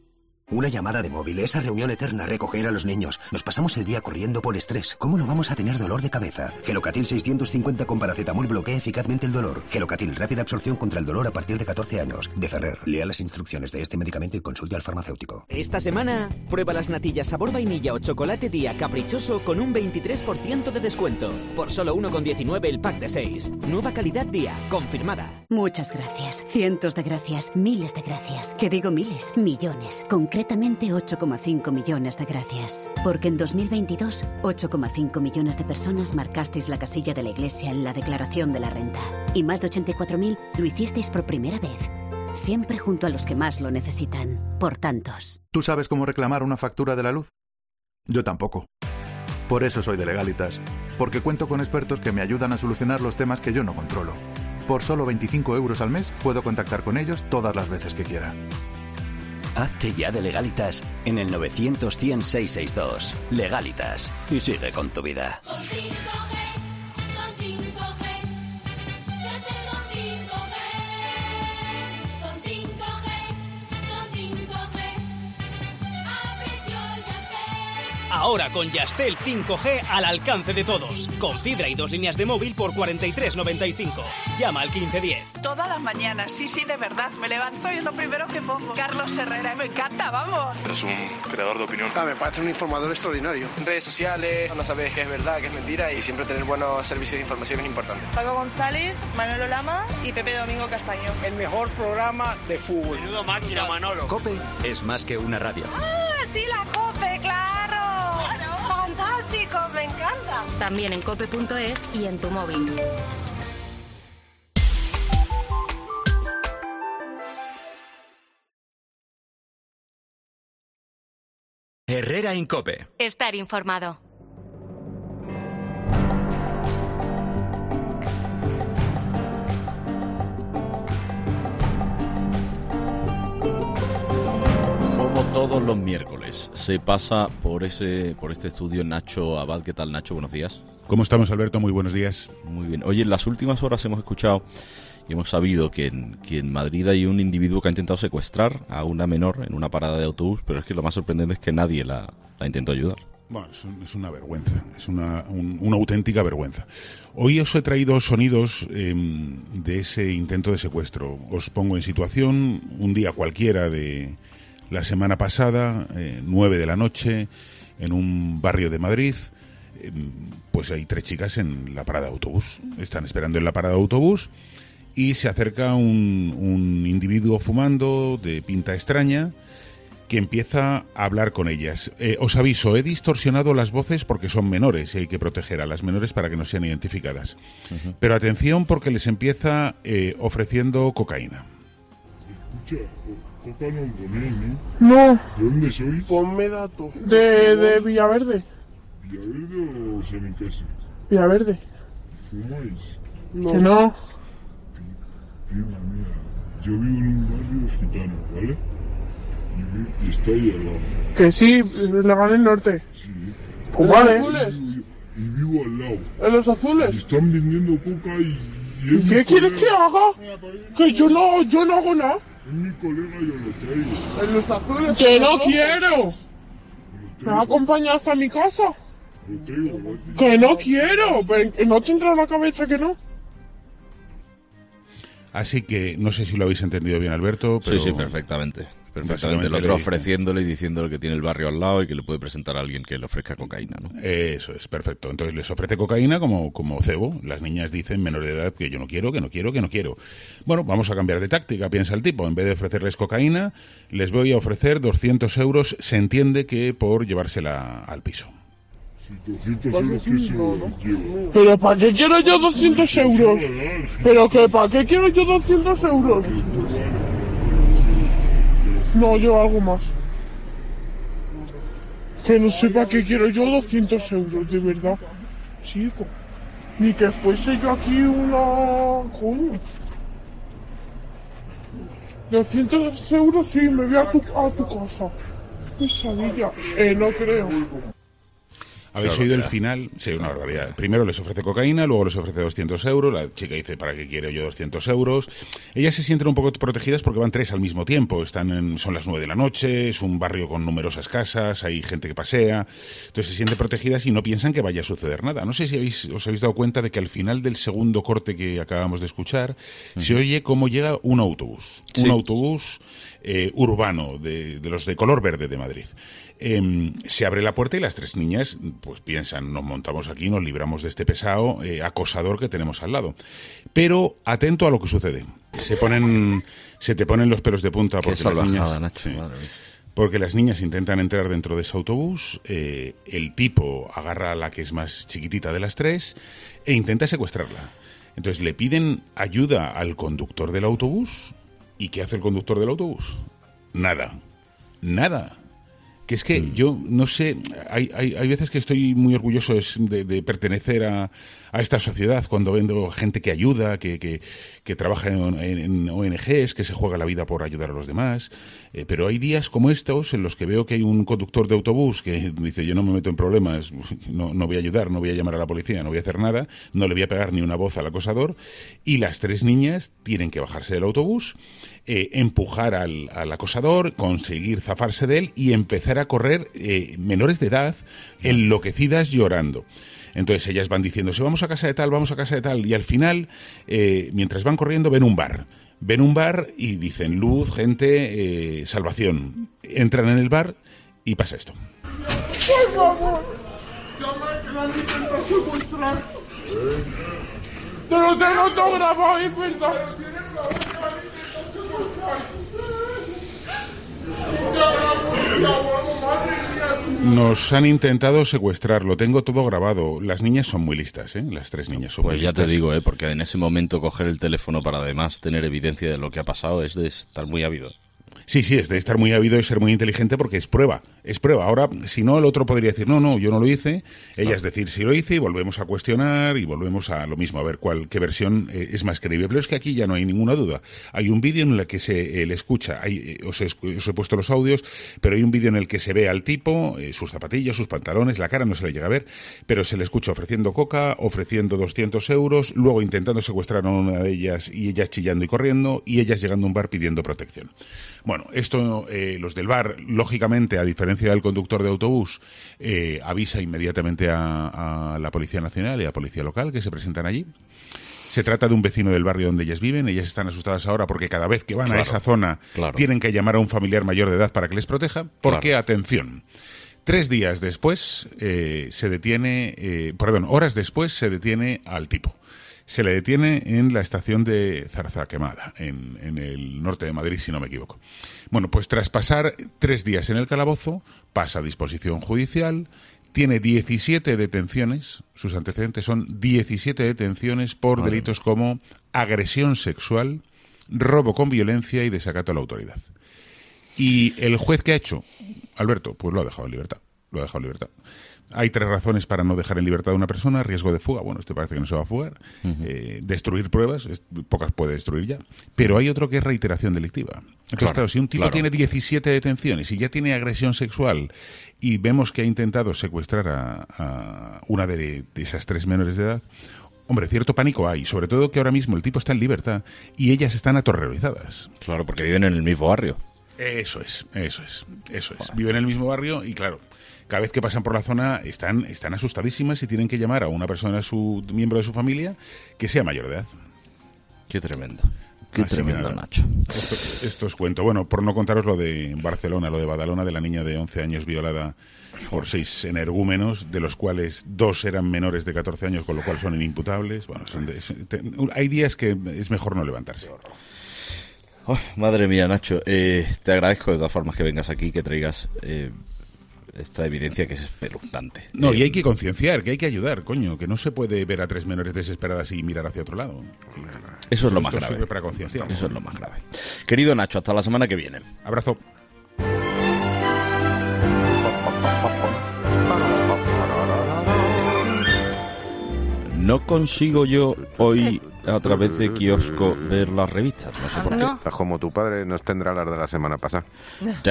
Una llamada de móvil, esa reunión eterna, recoger a los niños. Nos pasamos el día corriendo por estrés. ¿Cómo no vamos a tener dolor de cabeza? Gelocatil 650 con paracetamol bloquea eficazmente el dolor. Gelocatil, rápida absorción contra el dolor a partir de 14 años. De Ferrer, lea las instrucciones de este medicamento y consulte al farmacéutico.
Esta semana, prueba las natillas sabor vainilla o chocolate día caprichoso con un 23% de descuento. Por solo 1,19 el pack de 6. Nueva calidad día, confirmada.
Muchas gracias. Cientos de gracias. Miles de gracias. Que digo miles. Millones. Concretamente 8,5 millones de gracias. Porque en 2022, 8,5 millones de personas marcasteis la casilla de la Iglesia en la declaración de la renta. Y más de 84.000 lo hicisteis por primera vez. Siempre junto a los que más lo necesitan. Por tantos.
¿Tú sabes cómo reclamar una factura de la luz? Yo tampoco. Por eso soy de Legalitas. Porque cuento con expertos que me ayudan a solucionar los temas que yo no controlo. Por solo 25 euros al mes puedo contactar con ellos todas las veces que quiera.
Hazte ya de Legalitas en el 900 100 662. Legalitas. Y sigue con tu vida.
Ahora con Yastel 5G al alcance de todos. Con fibra y dos líneas de móvil por 43.95. Llama al 1510.
Todas las mañanas, sí, sí, de verdad. Me levanto y es lo primero que pongo. Carlos Herrera, me encanta, vamos.
Es un creador de opinión. Ah, me parece un informador extraordinario.
En redes sociales, no sabes qué es verdad, qué es mentira y siempre tener buenos servicios de información es importante.
Paco González, Manolo Lama y Pepe Domingo Castaño.
El mejor programa de fútbol.
Menudo máquina, Manolo.
Cope es más que una radio.
¡Ah, sí, la COPE, claro! ¡Fantástico, me encanta!
También en cope.es y en tu móvil.
Herrera Incope.
Estar informado.
Todos los miércoles, se pasa por ese por este estudio Nacho Abad. ¿Qué tal, Nacho? Buenos días.
¿Cómo estamos, Alberto? Muy buenos días.
Muy bien. Oye, en las últimas horas hemos escuchado y hemos sabido que en, que en Madrid hay un individuo que ha intentado secuestrar a una menor en una parada de autobús, pero es que lo más sorprendente es que nadie la, la intentó ayudar.
Bueno, es, un- es una vergüenza, es una, un- una auténtica vergüenza. Hoy os he traído sonidos em, de ese intento de secuestro. Os pongo en situación un día cualquiera de la semana pasada, eh, 9 de la noche, en un barrio de Madrid. em, pues hay tres chicas en la parada de autobús. Están esperando en la parada de autobús y se acerca un, un individuo fumando de pinta extraña que empieza a hablar con ellas. Eh, os aviso, he distorsionado las voces porque son menores y hay que proteger a las menores para que no sean identificadas. Pero atención porque les empieza eh, ofreciendo cocaína.
Escucha, no ¿no?
No.
¿De dónde sois?
Ponme datos. De, de Villaverde.
¿Villaverde o Semiquesa?
Villaverde.
¿Fumáis?
Que no.
Prima mía, yo vivo en un barrio gitano, ¿vale? Y, y está ahí al lado.
Que sí, le gané el norte.
Sí.
Pues
¿En
vale.
los azules? Y vivo al lado.
¿En los azules?
Y están vendiendo coca y... y
¿Y qué quieres que haga? Que yo no, yo no hago nada.
Es mi colega, yo lo traigo.
En los azules. Que no quiero. Me acompaña hasta mi casa.
Lo traigo gratis.
Que no quiero. Pero no te entra en la cabeza que no.
Así que no sé si lo habéis entendido bien, Alberto. Pero
Sí, sí, perfectamente. Perfectamente. El otro
le-
ofreciéndole y diciéndole que tiene el barrio al lado y que le puede presentar a alguien que le ofrezca cocaína, ¿no?
Eso es, perfecto. Entonces les ofrece cocaína como, como cebo. Las niñas dicen menor de edad que yo no quiero, que no quiero, que no quiero. Bueno, vamos a cambiar de táctica, piensa el tipo. En vez de ofrecerles cocaína, les voy a ofrecer 200 euros. Se entiende que por llevársela al piso.
200 euros que se llevo.
Pero ¿para qué quiero yo 200 euros? Pero que ¿para qué quiero yo 200 euros? No, yo algo más. Que no sé para qué quiero yo 200 euros, de verdad. Chico. Ni que fuese yo aquí una... Coño. 200 euros sí, me voy a tu, a tu casa. Pesadilla. Eh, no creo.
¿Habéis oído el final? Sí, una barbaridad. Primero les ofrece cocaína, luego les ofrece 200 euros. La chica dice, ¿para qué quiero yo 200 euros? Ellas se sienten un poco protegidas porque van tres al mismo tiempo. Están en- son las 9 de la noche, es un barrio con numerosas casas, hay gente que pasea. Entonces se sienten protegidas y no piensan que vaya a suceder nada. No sé si habéis, os habéis dado cuenta de que al final del segundo corte que acabamos de escuchar, se oye cómo llega un autobús.
Sí.
Un autobús eh, urbano, de, de los de color verde de Madrid. Em, se abre la puerta y las tres niñas pues piensan, nos montamos aquí, nos libramos de este pesado eh, acosador que tenemos al lado. Pero atento a lo que sucede. Se ponen, se te ponen los pelos de punta
Qué
porque las niñas,
Nacho,
sí.
madre mía.
porque las niñas intentan entrar dentro de ese autobús, eh, el tipo agarra a la que es más chiquitita de las tres e intenta secuestrarla. Entonces le piden ayuda al conductor del autobús. ¿Y qué hace el conductor del autobús? Nada. Nada. Que es que yo no sé, hay, hay, hay veces que estoy muy orgulloso de pertenecer a, a esta sociedad cuando vendo gente que ayuda, que, que, que trabaja en, ONGs, que se juega la vida por ayudar a los demás. Eh, pero hay días como estos en los que veo que hay un conductor de autobús que dice yo no me meto en problemas, no, no voy a ayudar, no voy a llamar a la policía, no voy a hacer nada, no le voy a pegar ni una voz al acosador. Y las tres niñas tienen que bajarse del autobús, eh, empujar al, al acosador, conseguir zafarse de él y empezar a correr eh, menores de edad enloquecidas llorando. Entonces ellas van diciéndose, vamos a casa de tal, vamos a casa de tal, y al final, eh, mientras van corriendo, ven un bar. Ven un bar y dicen luz, gente, eh, salvación. Entran en el bar y pasa esto. Nos han intentado secuestrar, lo tengo todo grabado. Las niñas son muy listas, ¿eh? Las tres niñas son
Pues
muy
ya te digo, ¿eh? porque en ese momento coger el teléfono para además tener evidencia de lo que ha pasado es de estar muy ávido.
Sí, sí, es de estar muy ávido y ser muy inteligente porque es prueba, es prueba. Ahora, si no, el otro podría decir, no, no, yo no lo hice. Ella es decir, sí lo hice y volvemos a cuestionar y volvemos a lo mismo, a ver cuál, qué versión eh, es más creíble. Pero es que aquí ya no hay ninguna duda. Hay un vídeo en el que se eh, le escucha, hay, eh, os, he, os he puesto los audios, pero hay un vídeo en el que se ve al tipo, sus zapatillas, sus pantalones, la cara no se le llega a ver, pero se le escucha ofreciendo coca, ofreciendo 200 euros, luego intentando secuestrar a una de ellas y ellas chillando y corriendo y ellas llegando a un bar pidiendo protección. Bueno, esto eh, los del bar, lógicamente, a diferencia del conductor de autobús, eh, avisa inmediatamente a, a la Policía Nacional y a la Policía Local que se presentan allí. Se trata de un vecino del barrio donde ellas viven. Ellas están asustadas ahora porque cada vez que van
Claro,
a esa zona
claro.
tienen que llamar a un familiar mayor de edad para que les proteja. Porque, atención, tres días después eh, se detiene, eh, perdón, horas después se detiene al tipo. Se le detiene en la estación de Zarza Quemada, en, en el norte de Madrid, si no me equivoco. Bueno, pues tras pasar tres días en el calabozo, pasa a disposición judicial, tiene 17 detenciones, sus antecedentes son 17 detenciones por delitos como agresión sexual, robo con violencia y desacato a la autoridad. Y el juez que ha hecho, Alberto, pues lo ha dejado en libertad. Lo ha dejado en libertad. Hay tres razones para no dejar en libertad a una persona. Riesgo de fuga, bueno, este parece que no se va a fugar. Eh, destruir pruebas, es- pocas puede destruir ya. Pero hay otro que es reiteración delictiva. Entonces,
Claro,
claro, si un tipo
claro.
tiene 17 detenciones y ya tiene agresión sexual y vemos que ha intentado secuestrar a, a una de, de esas tres menores de edad, hombre, cierto pánico hay. Sobre todo que ahora mismo el tipo está en libertad y ellas están aterrorizadas.
Claro, porque viven en el mismo barrio.
Eso es, eso es, eso es. Viven en el mismo barrio y claro, cada vez que pasan por la zona están, están asustadísimas y tienen que llamar a una persona, su miembro de su familia, que sea mayor de edad.
Qué tremendo. Qué
Así
tremendo,
nada,
Nacho.
Esto, esto os cuento. Bueno, por no contaros lo de Barcelona, lo de Badalona, de la niña de 11 años violada por seis energúmenos, de los cuales dos eran menores de 14 años, con lo cual son inimputables. Bueno, son de- es- te- hay días que es mejor no levantarse.
Oh, madre mía, Nacho. eh, te agradezco de todas formas que vengas aquí, que traigas eh, esta evidencia que es espeluznante.
No,
Eh,
y hay que concienciar, que hay que ayudar, coño, que no se puede ver a tres menores desesperadas y mirar hacia otro lado.
Eso es lo más grave.
sirve para concienciar.
Eso es lo más grave. Querido Nacho, hasta la semana que viene.
Abrazo.
No consigo yo hoy, a través de kiosco, ver las revistas. No sé por qué.
Pues como tu padre nos tendrá las de la semana pasada.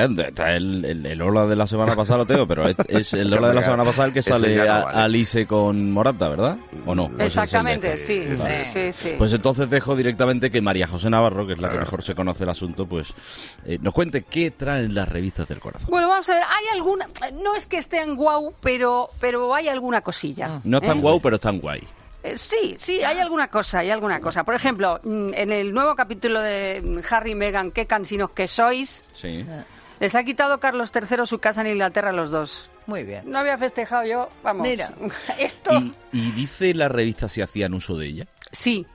El, el, el Ola de la semana pasada lo tengo, pero es, es el Ola de la semana pasada el que sale a-. Alice con Morata, ¿verdad? ¿O no? ¿O ese es el de
Exactamente,
este?
sí,
Vale.
sí, sí.
Pues entonces dejo directamente que María José Navarro, que es la que mejor se conoce el asunto, pues eh, nos cuente qué traen las revistas del corazón.
Bueno, vamos a ver, hay alguna, no es que estén guau, pero, pero hay alguna cosilla.
No es tan
¿eh?
guau, pero es tan guay.
Eh, Sí, sí, hay alguna cosa, hay alguna cosa. Por ejemplo, mm, en el nuevo capítulo de Harry y Meghan, qué cansinos que sois,
Sí.
les ha quitado Carlos III su casa en Inglaterra a los dos.
Muy bien.
No había festejado yo, vamos.
Mira.
Esto,
¿Y, y dice la revista si hacían uso de ella?
sí.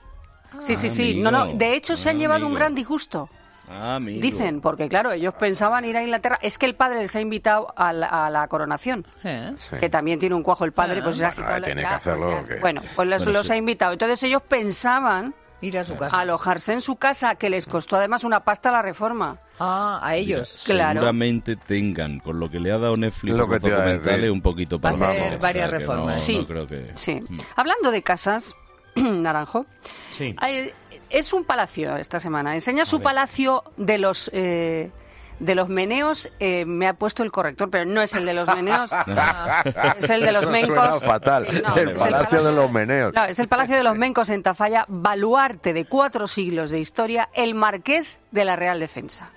Sí, sí,
Ah,
sí.
amigo.
No, no, de hecho se han
Ah,
llevado un gran disgusto.
Ah, amigo.
Dicen, porque claro, ellos pensaban ir a Inglaterra. Es que el padre les ha invitado a la, a la coronación.
Sí.
Que también tiene un cuajo el padre, pues se ha
Bueno, tiene
ya,
que hacerlo,
pues
que-
Bueno, pues los,
Bueno,
los
sí.
ha invitado. Entonces ellos pensaban
Ir a su casa.
alojarse en su casa, que les costó además una pasta la reforma.
Ah, a ellos.
Claro.
Seguramente tengan, con lo que le ha dado Netflix
Lo que
documentales, un poquito para
hacer
abajo.
varias
O sea, que
reformas.
No,
Sí.
no creo que...
Sí. Hablando de casas, Naranjo,
Sí.
hay- es un palacio esta semana. Enseña su palacio de los... eh, de los meneos eh, me ha puesto el corrector, pero no es el de los meneos, es el de los
Eso
mencos.
Suena fatal.
Sí, no,
el Palacio de los Meneos.
No, es el Palacio de los Mencos en Tafalla, baluarte de cuatro siglos de historia, el Marqués de la Real Defensa.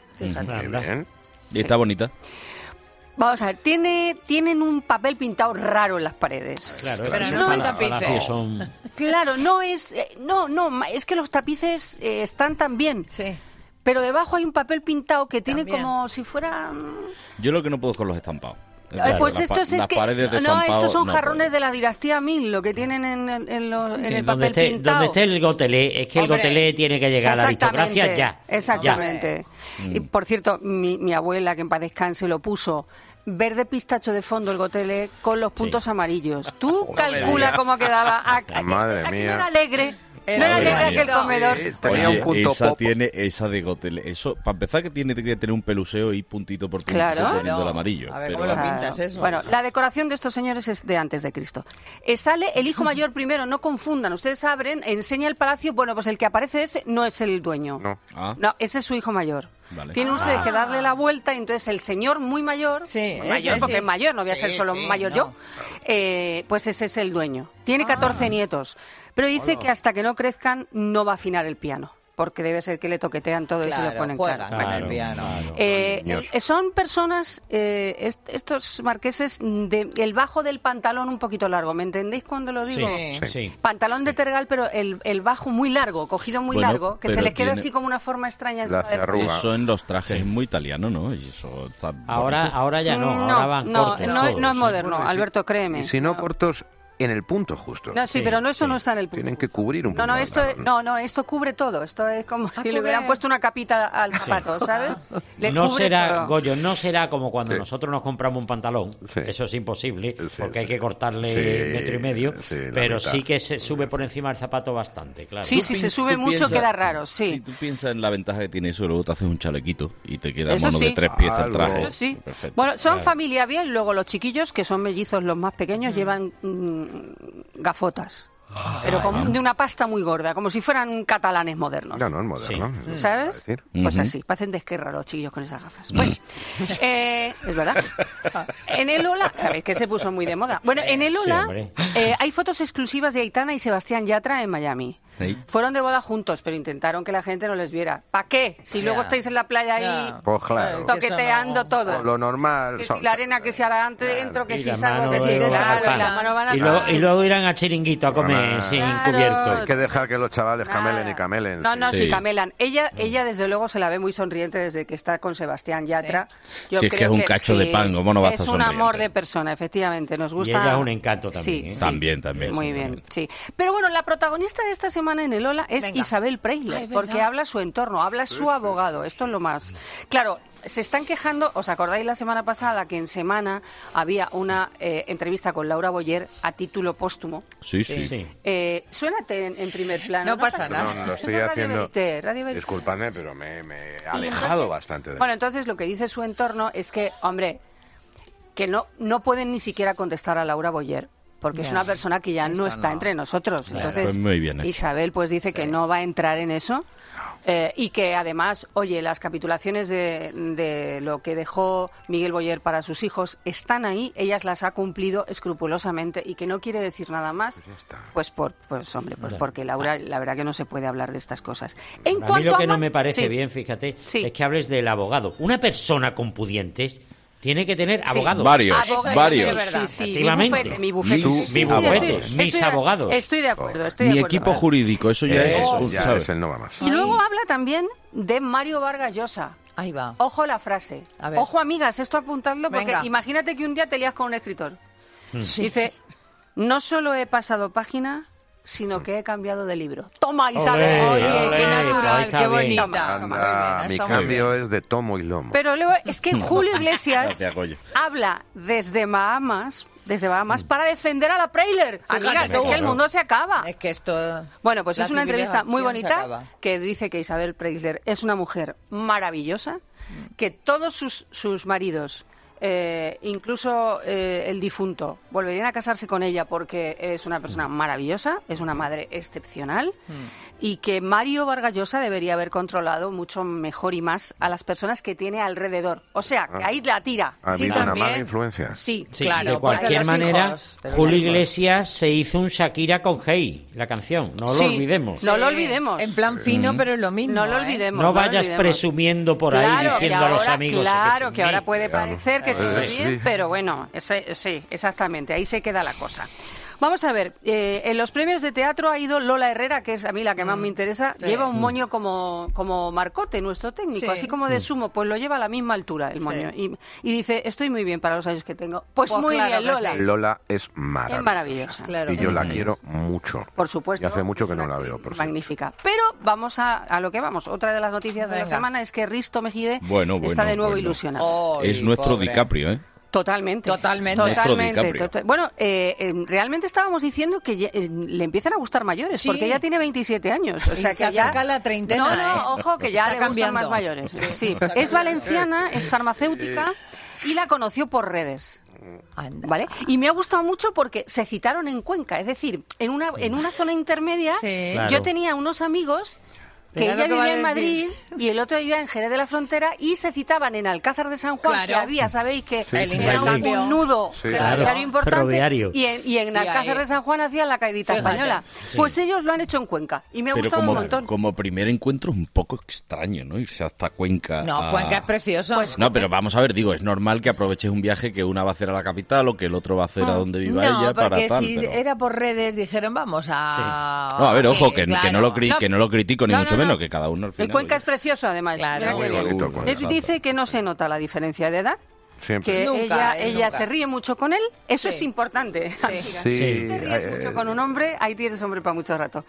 Y está bonita.
Vamos a ver, tiene, tienen un papel pintado raro en las paredes.
Claro,
Pero no en tapices.
son-
Claro, no es, eh, no, no, ma- es que los tapices eh, están tan bien.
Sí.
Pero debajo hay un papel pintado que tiene
También.
como si fuera...
Yo lo que no puedo es con los estampados.
Ay, pues
pa-
es que... No, estos son
no
jarrones de la dinastía Ming, lo que tienen en, el- en lo- en el
donde,
papel
esté,
pintado.
donde esté el gotelé, es que el gotelé tiene que llegar a la aristocracia ya.
Exactamente.
Mm.
Y por cierto, mi, mi abuela, que en paz descanse, lo puso verde pistacho de fondo el gotele con los puntos amarillos. Tú calcula cómo quedaba.
Madre
aquí
mía.
Era alegre. No
Era
era alegre
bonito.
aquel comedor.
Tenía
Oye,
un punto
esa
pop.
tiene esa de Gotel. Eso, para empezar, que tiene que tener un peluseo y puntito por puntito
Claro.
Claro.
amarillo.
A ver,
pero
¿cómo lo pintas eso?
Bueno, la decoración de estos señores es de antes de Cristo. Eh, sale el hijo mayor primero, no confundan. Ustedes abren, enseña el palacio. Bueno, pues el que aparece ese no es el dueño.
No.
Ah,
No, ese es su hijo mayor.
Vale.
Tienen ustedes que darle la vuelta y entonces el señor muy mayor,
Sí,
muy
ese
mayor
sí.
porque es mayor, no voy a
Sí,
ser solo
sí,
mayor
no.
yo, eh, pues ese es el dueño. Tiene 14 nietos, pero dice que hasta que no crezcan no va a afinar el piano, porque debe ser que le toquetean todo y se
Claro,
lo ponen
juegan el piano.
Eh,
Niños.
eh, son personas, eh, est- estos marqueses, de, el bajo del pantalón un poquito largo, ¿me entendéis cuando lo digo?
Sí, sí.
Pantalón de tergal, pero el, el bajo muy largo, cogido muy
Bueno,
largo, que se les queda así como una forma extraña.
La
frente.
Eso en los trajes es muy italiano, ¿no? Y eso está
Ahora,
bonito.
ahora ya no,
Mm,
ahora van
no,
cortos
no,
todos,
no es
¿eh?
moderno, Alberto, créeme.
Y si no cortos, en el punto justo.
No, sí, pero no, esto no está en el punto.
Tienen que cubrir un
No,
poco.
no,
el
esto, no, no, esto cubre todo. Esto es como si le hubieran puesto una capita al zapato, ¿sabes? Le
no
cubre
será,
todo.
Goyo, no será como cuando nosotros nos compramos un pantalón, eso es imposible, porque hay que cortarle
Sí,
metro y medio, pero
mitad.
sí que se sube por encima del zapato bastante, claro.
Sí, si se sube mucho
piensas-
queda raro, sí.
Si tú piensas en la ventaja que tiene eso, luego te haces un chalequito y te queda el
Eso
mono
sí.
de tres piezas el
Algo.
traje.
Eso sí.
Perfecto.
Bueno, son
Claro.
familia bien, luego los chiquillos, que son mellizos los más pequeños, llevan gafotas. Pero con- de una pasta muy gorda, como si fueran catalanes modernos.
No, no, es moderno.
¿Sabes? Pues
Ujú.
así, parecen de esquerra los chiquillos con esas gafas. Bueno, eh, es verdad. En el Ola, ¿sabéis que se puso muy de moda? Bueno, en el Ola eh, hay fotos exclusivas de Aitana y Sebastián Yatra en Miami. Fueron de boda juntos, pero intentaron que la gente no les viera. ¿Para qué? Si luego
Ya.
estáis en la playa ahí
Pues claro.
toqueteando todo.
Lo normal.
Que
son-
si la arena que si ahora antes dentro, que
Y
si salgo, que si claro, y
y, luego, y luego irán a chiringuito a comer
Ah.
sin
Claro.
cubierto.
Hay que dejar que los chavales camelen y camelen.
No, no,
sí.
sí, camelan. Ella, ella desde luego se la ve muy sonriente desde que está con Sebastián Yatra. Yo
Si es que
creo
es un cacho de pan, ¿cómo no va a
Es
estar
un
sonriente?
amor de persona, efectivamente. Nos gusta.
ella es un encanto también,
Sí,
¿eh?
sí.
También, también,
Muy
sí,
bien, sí. Pero bueno, la protagonista de esta semana en el Ola es
Venga.
Isabel Preisler, porque habla su entorno, habla su abogado. Esto es lo más. Claro, se están quejando. ¿Os acordáis la semana pasada que en semana había una eh, entrevista con Laura Boyer a título póstumo?
Sí, sí.
Eh, suénate en, en primer plano.
No pasa
No, lo estoy
Radio
haciendo.
Verité, Radio Verité.
Disculpadme, pero me, me he alejado
entonces-
bastante de
Bueno, entonces lo que dice su entorno es que, hombre, que no, no pueden ni siquiera contestar a Laura Boyer. Porque es una persona que ya no está
no.
entre nosotros.
Claro.
Entonces,
Pues muy bien hecho.
Isabel pues dice que no va a entrar en eso. eh, y que además, oye, las capitulaciones de, de lo que dejó Miguel Boyer para sus hijos están ahí, ellas las ha cumplido escrupulosamente y que no quiere decir nada más, pues por, pues hombre, pues porque Laura, la verdad que no se puede hablar de estas cosas. En
a mí lo que
a
no me parece
Sí.
bien, fíjate, es que hables del abogado. Una persona con pudientes tiene que tener
Sí.
abogados.
Varios, Abogado, varios.
verdad. Sí, sí, mi
Efectivamente.
bufete, mi bufete.
Tú-
Sí, sí,
mi
sí,
bufete,
sí,
mis abogados.
Estoy de acuerdo, estoy de
Mi
acuerdo.
equipo jurídico, eso ya
Eso
es.
ya
¿sabes?
es el no va más.
Y luego habla también de Mario Vargas Llosa.
Ahí va.
Ojo la frase.
A ver.
Ojo, amigas, esto apuntadlo porque
Venga.
imagínate que un día te lías con un escritor.
Hmm. Sí.
Dice, no solo he pasado página, sino que he cambiado de libro. Toma, Isabel.
Oye, qué natural, qué bonita.
Anda, mi cambio es de tomo y lomo.
Pero luego es que Julio Iglesias habla desde Bahamas, desde Bahamas para defender a la.
Fíjate
Amigas, es que el mundo se acaba.
Es que esto.
Bueno, pues es una entrevista muy bonita que dice que Isabel Preisler es una mujer maravillosa, que todos sus, sus maridos, eh, incluso eh, el difunto, volverían a casarse con ella porque es una persona maravillosa, es una madre excepcional y que Mario Vargas Llosa debería haber controlado mucho mejor y más a las personas que tiene alrededor. O sea, que ahí la tira.
¿Ha habido una mala influencia?
Sí,
Sí,
claro.
de cualquier
los
manera,
hijos,
Julio. Iglesias se hizo un Shakira con Hey, la canción, no
Sí,
lo olvidemos.
No lo olvidemos.
En plan fino,
Mm.
pero es lo mismo.
No lo
¿eh?
olvidemos.
No
lo
vayas
olvidemos.
presumiendo por ahí
Claro,
diciendo
que
a los
ahora-
amigos.
Claro,
sí,
que ahora
sí.
puede
Claro.
parecer que todo
Eh,
bien,
sí.
pero bueno, ese- sí, exactamente, ahí se queda la cosa. Vamos a ver, eh, en los premios de teatro ha ido Lola Herrera, que es a mí la que más me interesa,
sí.
lleva un
Mm.
moño como, como Marcote, nuestro técnico,
Sí.
así como de
Mm.
sumo, pues lo lleva a la misma altura el moño. Y, y dice, estoy muy bien para los años que tengo. Pues,
Pues
muy
claro
bien, Lola.
sí.
Lola es maravillosa.
Es maravillosa. Claro
y yo la quiero mucho.
Por supuesto.
Y hace mucho que no la veo, por.
Magnífica. Pero vamos a, a lo que vamos. Otra de las noticias de la semana es que Risto Mejide
Bueno,
está de nuevo
bueno.
ilusionado.
Es nuestro DiCaprio, ¿eh?
Totalmente.
Totalmente.
Totalmente.
DiCaprio.
tota- bueno, eh, eh, realmente estábamos diciendo que ya- eh, le empiezan a gustar mayores,
Sí.
porque ya tiene 27 años. O
Y
sea
se
que ya...
acerca la treintena,
No, no,
¿eh?
ojo, que ya
Está
le gustan
cambiando.
más mayores.
Sí, está
es
cambiando.
valenciana, es farmacéutica y la conoció por redes. ¿Vale? Y me ha gustado mucho porque se citaron en Cuenca, es decir, en una, en una zona intermedia,
Sí.
Claro.
yo tenía unos amigos que
Mira
ella
que
vivía en Madrid y el otro vivía en Jerez de la Frontera y se citaban en Alcázar de San Juan,
Claro.
que había, sabéis que
Sí,
era un, un nudo
Sí.
ferroviario
Claro,
importante y en, y en
Y
Alcázar de San Juan hacían la caidita
Fíjate.
española.
Sí.
Pues ellos lo han hecho en Cuenca y me ha
Pero
gustado
como,
un montón.
como primer encuentro es un poco extraño, ¿no? Irse hasta Cuenca.
No,
a-
Cuenca es precioso.
Pues
No, pero vamos a ver, digo, es normal que aproveches un viaje que una va a hacer a la capital o que el otro va a hacer a donde viva
no,
ella para
porque
tal.
si
pero-
era por redes, dijeron, vamos a...
No, a ver, ojo, que,
claro.
que no lo cri-
No.
que no lo critico ni
No,
mucho
no, no.
menos, que cada uno al
El
final.
Cuenca
oye.
es precioso además.
Claro.
Muy bonito, Cuenca.
Él dice que no se nota la diferencia de edad que ella, ella se ríe mucho con él, eso es importante.
Sí.
Si te ríes
eh,
mucho con un hombre, ahí tienes hombre para mucho rato.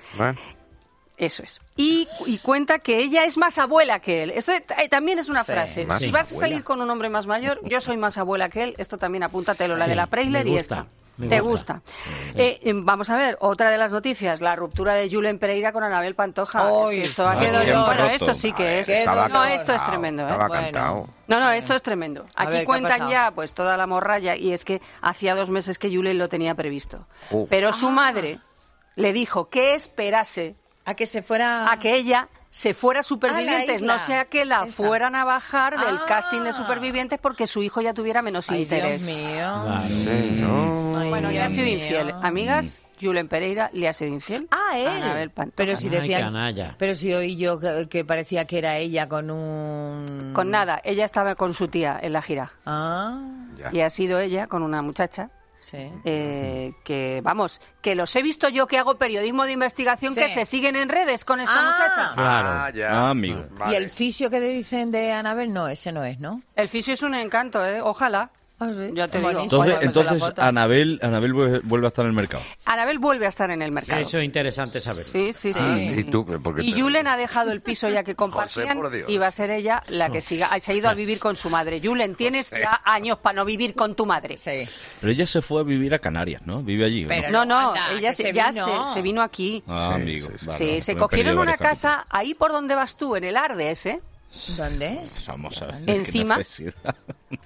Eso es. Y, y cuenta que ella es más abuela que él. Eso eh, también es una
Sí.
frase. Si vas a
abuela.
salir con un hombre más mayor, yo soy más abuela que él. Esto también apúntatelo, la
Sí,
de la Preisler y esta.
Me
¿Te
gusta.
gusta? Eh, em, vamos a ver, otra de las noticias, la ruptura de Julen Pereira con Anabel Pantoja.
Ay,
Es que esto ha sido-. Bueno, esto sí que es.
Estaba
No, esto es tremendo. ¿eh?
Cantado.
No, no, esto es tremendo. Aquí
ver, ¿qué ha
cuentan
pasado?
ya pues toda la morralla y es que hacía dos meses que Julen lo tenía previsto.
Oh.
Pero su madre le dijo que esperase
a que se fuera
a que ella se fuera supervivientes, no sea que la
Esa.
fueran a bajar del
Ah.
casting de supervivientes porque su hijo ya tuviera menos
Ay,
interés.
Dios mío.
Bueno, le ha sido
mío.
infiel. Amigas, Julen Pereira le ha sido infiel.
Ah, él.
Anabel Pantoja.
Pero si
Ay,
decían,
canalla.
pero si oí yo que, que parecía que era ella con un
Con nada, ella estaba con su tía en la gira.
Ah,
Y ha sido ella con una muchacha.
Sí.
eh, que vamos, que los he visto yo que hago periodismo de investigación
Sí.
que se siguen en redes con esta
Ah.
muchacha.
Claro.
Ah, ya.
Ah, amigo.
Y el fisio que dicen de Anabel, no, ese no es, ¿no?
El fisio es un encanto, ¿eh? Ojalá.
Ah, sí.
Ya te digo.
Entonces, entonces. Anabel, Anabel vuelve vuelve a estar en el mercado.
Anabel vuelve a estar en el mercado.
Eso es interesante saberlo.
Sí, sí, sí.
Ah, y tú, porque
Y
te-
Julen ha dejado el piso ya que compartían y va a ser ella la que siga. Se ha ido a vivir con su madre. Julen, tienes ya años para no vivir con tu madre.
Sí.
Pero ella se fue a vivir a Canarias, ¿no? Vive allí. ¿o
Pero
No, no,
anda,
ella se,
se
ya
vino.
se, se vino aquí.
Ah,
Sí,
amigo.
sí, sí.
Vale,
Sí,
vale,
se cogieron una casa ahí por donde vas tú, en el Ardes, ¿eh?
¿Dónde?
capítulos. Vamos a ver.
Encima.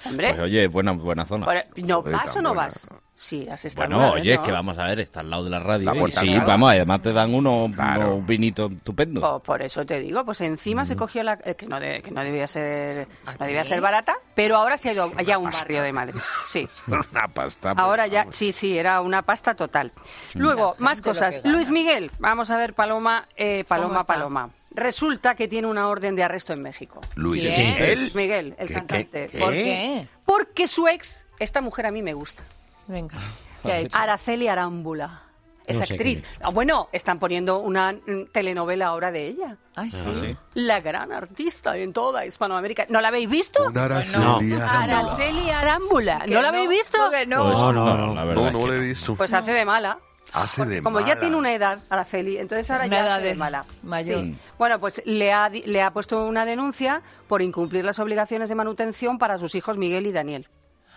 Hombre.
Pues oye, buena, buena zona.
¿No
Joder,
vas o no
buena.
vas? Sí, has estado
Bueno,
vez,
oye, es que vamos a ver, está al lado de la radio.
La
y
puerta
sí, vamos, además te dan unos,
Claro.
unos vinitos estupendos.
Por, por eso te digo, pues encima
Mm.
se cogió la eh, que no de- que no debía ser no debía ser barata, pero ahora se ha ido ya a un barrio de Madrid. Sí.
Una pasta. pues,
Ahora ya, sí, sí, era una pasta total. Luego, más cosas. Luis Miguel, vamos a ver, Paloma, eh,
¿Cómo
Paloma,
está?
Paloma. Resulta que tiene una orden de arresto en México.
Luis
¿Quién?
Miguel.
Miguel, el
¿Qué,
cantante.
qué,
¿Por
qué?
Porque su ex, esta mujer a mí me gusta.
Venga. ¿Qué ha hecho?
Araceli Arámbula. Es
No sé
actriz. Ah, bueno, están poniendo una telenovela ahora de ella.
Ay, sí.
Ah, sí.
La gran artista en toda Hispanoamérica. ¿No la habéis visto?
Araceli
No.
Arámbula.
Araceli Arámbula. ¿No la habéis visto?
no.
Pues, no, no, no.
la verdad
No, no lo he visto.
Pues hace de mala.
Hace de
Como ya tiene una edad, Araceli, entonces ahora
Una
ya
edad
hace de
de-
mala.
mayor.
Sí. Bueno, pues le ha, le ha puesto una denuncia por incumplir las obligaciones de manutención para sus hijos Miguel y Daniel.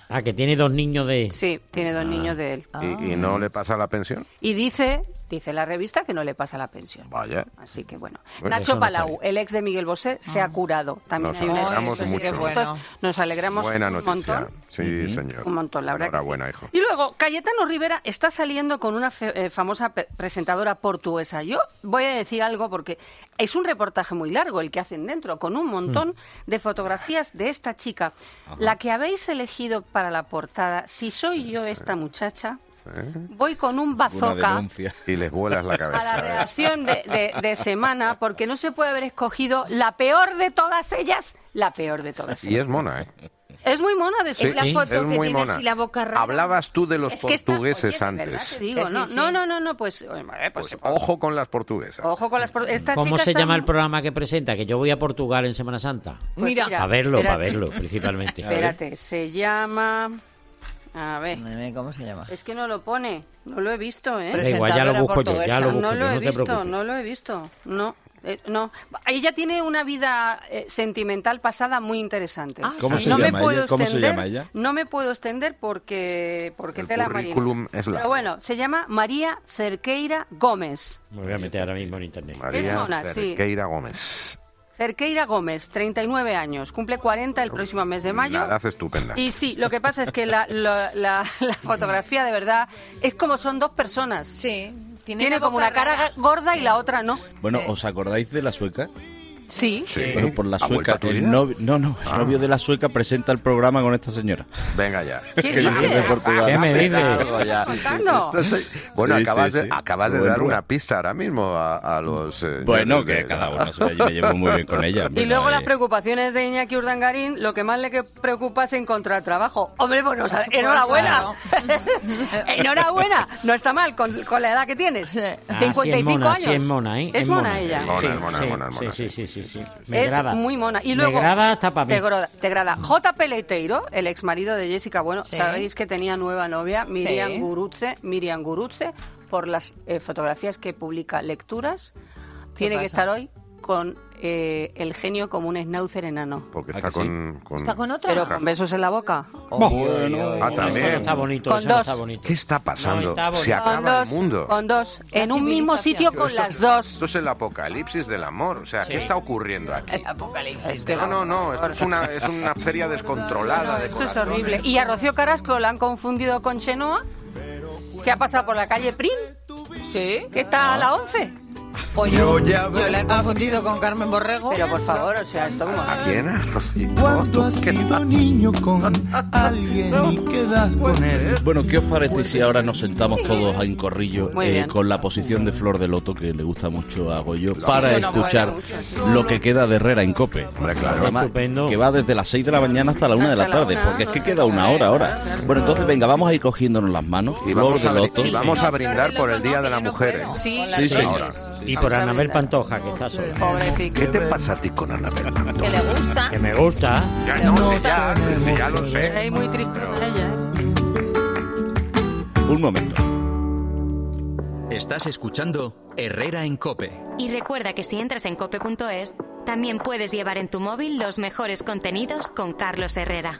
Ah, que tiene dos niños de...
Sí, tiene dos niños de él.
¿Y, y no le pasa la pensión?
Y dice, dice la revista que no le pasa la pensión.
Vaya.
Así que bueno. Nacho Palau, el ex de Miguel Bosé, se ha curado. También
Nos
hay una
alegramos
eso sí que
mucho.
Bueno.
Nos alegramos
Buena
un
noticia.
montón.
Sí, señor.
Un montón, la verdad. que
Enhorabuena,
sí.
hijo.
Y luego, Cayetano Rivera está saliendo con una fe- eh, famosa pe- presentadora portuguesa. Yo voy a decir algo porque es un reportaje muy largo el que hacen dentro, con un montón de fotografías de esta chica. La que habéis elegido para la portada, si soy yo esta muchacha, voy con un bazooka.
Y les vuelas la cabeza.
a la
¿eh?
redacción de, de- de semana porque no se puede haber escogido la peor de todas ellas, la peor de todas
Y
ellas.
es mona, ¿eh?
Es muy mona de su
Es la
Sí,
foto
es
que
muy
tiene
mona.
así la boca rara.
Hablabas tú de los
Es que está-
portugueses
oye,
antes.
te digo,
Que
no,
sí,
no,
sí.
no, no, no, pues, eh, pues,
Pues ojo con las portuguesas.
ojo con las por- esta
¿Cómo
chica
se
está
llama el programa que presenta? Que yo voy a Portugal en Semana Santa.
Pues
Mira.
Para verlo, para verlo, principalmente.
Espérate, se llama a ver,
¿Cómo se llama?
es que no lo pone, no lo he visto, ¿eh?
Da igual, ya lo busco yo, ya lo
portuguesa.
busco
No
yo,
lo he
no te
visto,
preocupes.
no lo he visto, no. eh, no, ella tiene una vida eh, sentimental pasada muy interesante.
Ah,
¿Cómo
Sí.
se
no me
llama
puedo
ella? ¿Cómo se
extender,
llama ella?
No me puedo extender porque porque
El
tela
currículum
marina.
es largo.
Pero bueno, se llama María Cerqueira Gómez.
Me voy a meter ahora mismo en internet.
María
mona, sí.
Cerqueira Gómez.
Cerqueira Gómez, 39 años, cumple 40 el próximo mes de mayo.
Una edad estupenda.
Y sí, lo que pasa es que la, la- la- la fotografía de verdad es como son dos personas.
Sí.
Tiene, como una cara
rara.
gorda y la otra no.
Bueno,
Sí.
¿os acordáis de la sueca?
Sí.
Sí.
Bueno, por la
¿Ha vuelto
sueca, el novio, no, no, el
Ah.
novio de la sueca presenta el programa con esta señora.
Venga ya.
¿Qué
me dices?
Bueno, acabas, de, acabas dar una pista ahora mismo a, a los... eh,
Bueno, que
de-
cada uno se yo me llevo muy bien con ella.
Y luego las preocupaciones de Iñaki Urdangarín, lo que más le que preocupa es encontrar trabajo. Hombre, pues nos- enhorabuena. enhorabuena. No está mal con, con la edad que tienes.
Ah, sí es
55
mona,
años.
sí es mona, ¿eh?
Es mona ella.
Mona,
Sí, sí, sí,
sí.
sí,
es muy mona. Y luego,
me grada hasta para mí.
Te, grada, te grada. J. Peleteiro, el ex marido de Jessica, bueno,
Sí.
sabéis que tenía nueva novia, Miriam
Sí.
Gurutze, Miriam Gurutze, por las eh, fotografías que publica Lecturas, tiene que estar hoy con eh, el genio como un schnauzer enano.
Porque está con, con-
¿Está con otra?
Pero con besos en la boca.
Ah, también.
Eso no está bonito,
Con
eso no
dos.
está bonito.
¿Qué está pasando?
No, está.
Se
Con
acaba
dos,
el mundo.
con dos, en un mismo sitio con
esto-
las dos.
Esto es el apocalipsis del amor. O sea, ¿qué está ocurriendo aquí?
El apocalipsis.
No, no, no. Esto es una, es una feria descontrolada de
Esto es horrible. Y a Rocío Carrasco la han confundido con Chenoa, que ha pasado por la calle Prim,
Sí.
que está a la 11.
Pues yo, yo la he confundido con Carmen Borrego.
Pero por favor, o sea, esto como...
¿A quién? ¿A Rocío?
Cuando has sido niño con alguien y quedas con él.
Bueno, ¿qué os parece si ahora nos sentamos todos en corrillo eh, con la posición de Flor de Loto que le gusta mucho a Goyo para
Yo
escuchar lo que queda de Herrera en Cope?
Hombre, claro.
Además,
Estupendo.
que va desde las 6 de la mañana hasta la 1 de la tarde, porque es que queda una hora ahora. Bueno, entonces venga, vamos a ir cogiéndonos las manos.
Y
Flor
vamos
de
a,
Loto.
y vamos a brindar por el Día de la
yo
Mujer. ¿eh?
Sí,
Sí, sí.
Y por Anabel. Pantoja, que está sola.
Pobrecito.
¿Qué te pasa a ti con Anabel Pantoja?
Que le gusta.
Que me gusta.
Ya no sé, ya, sí, ya lo sé.
Es muy triste ella, ¿eh?
Un momento.
Estás escuchando Herrera en Cope.
Y recuerda que si entras en cope.es, también puedes llevar en tu móvil los mejores contenidos con Carlos Herrera.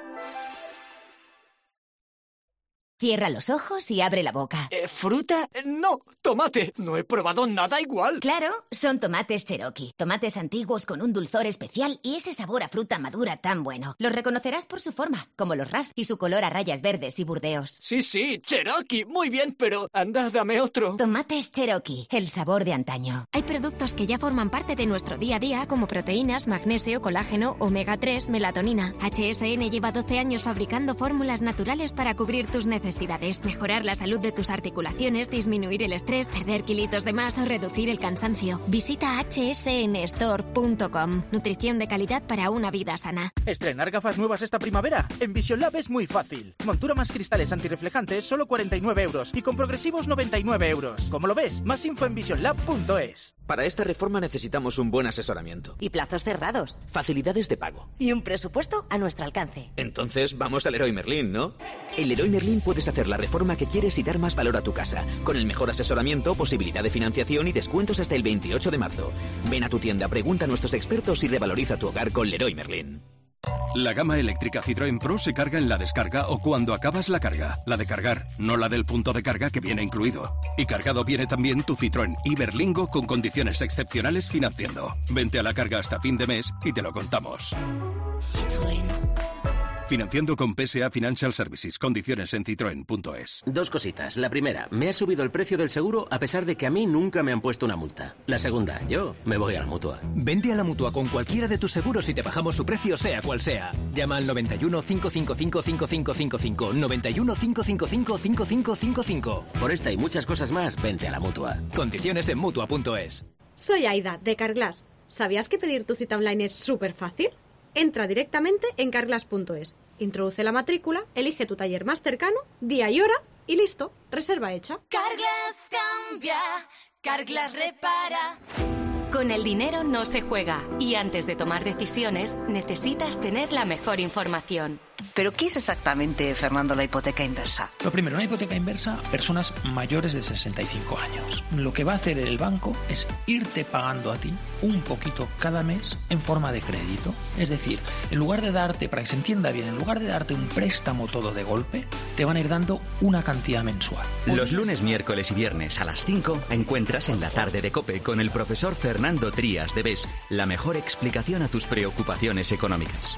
Cierra los ojos y abre la boca.
Eh, ¿Fruta? Eh, No, tomate. No he probado nada igual.
Claro, son tomates Cherokee. Tomates antiguos con un dulzor especial y ese sabor a fruta madura tan bueno. Los reconocerás por su forma, como los raz y su color a rayas verdes y burdeos.
Sí, sí, Cherokee. Muy bien, pero anda, dame otro.
Tomates Cherokee, el sabor de antaño.
Hay productos que ya forman parte de nuestro día a día como proteínas, magnesio, colágeno, omega 3, melatonina. HSN lleva 12 años fabricando fórmulas naturales para cubrir tus necesidades, mejorar la salud de tus articulaciones, disminuir el estrés, perder kilitos de más o reducir el cansancio. Visita hsnstore.com. Nutrición de calidad para una vida sana.
Estrenar gafas nuevas esta primavera. En Vision Lab es muy fácil. Montura más cristales antirreflejantes, solo 49 euros. Y con progresivos, 99 euros. Como lo ves, más info en visionlab.es.
Para esta reforma necesitamos un buen asesoramiento.
Y plazos cerrados.
Facilidades de pago.
Y un presupuesto a nuestro alcance.
Entonces vamos al Leroy Merlin, ¿no? En Leroy Merlin puedes hacer la reforma que quieres y dar más valor a tu casa. Con el mejor asesoramiento, posibilidad de financiación y descuentos hasta el 28 de marzo. Ven a tu tienda, pregunta a nuestros expertos y revaloriza tu hogar con Leroy Merlin.
La gama eléctrica Citroën Pro se carga en la descarga o cuando acabas la carga. La de cargar, no la del punto de carga que viene incluido. Y cargado viene también tu Citroën Iberlingo con condiciones excepcionales financiando. Vente a la carga hasta fin de mes y te lo contamos. Financiando con PSA Financial Services. Condiciones en citroen.es.
Dos cositas. La primera, me ha subido el precio del seguro a pesar de que a mí nunca me han puesto una multa. La segunda, yo me voy a la mutua.
Vende a la mutua con cualquiera de tus seguros y te bajamos su precio, sea cual sea. Llama al 91 555 5555. 91 555 5555.
Por esta y muchas cosas más, vente a la mutua.
Condiciones en mutua.es.
Soy Aida, de Carglass. ¿Sabías que pedir tu cita online es súper fácil? Entra directamente en carglass.es, introduce la matrícula, elige tu taller más cercano, día y hora y listo, reserva hecha.
Carglass cambia, Carglass repara. Con el dinero no se juega y antes de tomar decisiones necesitas tener la mejor información.
¿Pero qué es exactamente, Fernando, la hipoteca inversa?
Lo primero, una hipoteca inversa a personas mayores de 65 años. Lo que va a hacer el banco es irte pagando a ti un poquito cada mes en forma de crédito. Es decir, en lugar de darte, para que se entienda bien, en lugar de darte un préstamo todo de golpe, te van a ir dando una cantidad mensual.
Los lunes, miércoles y viernes a las 5 encuentras en la tarde de Cope con el profesor Fernando Trías de BES la mejor explicación a tus preocupaciones económicas.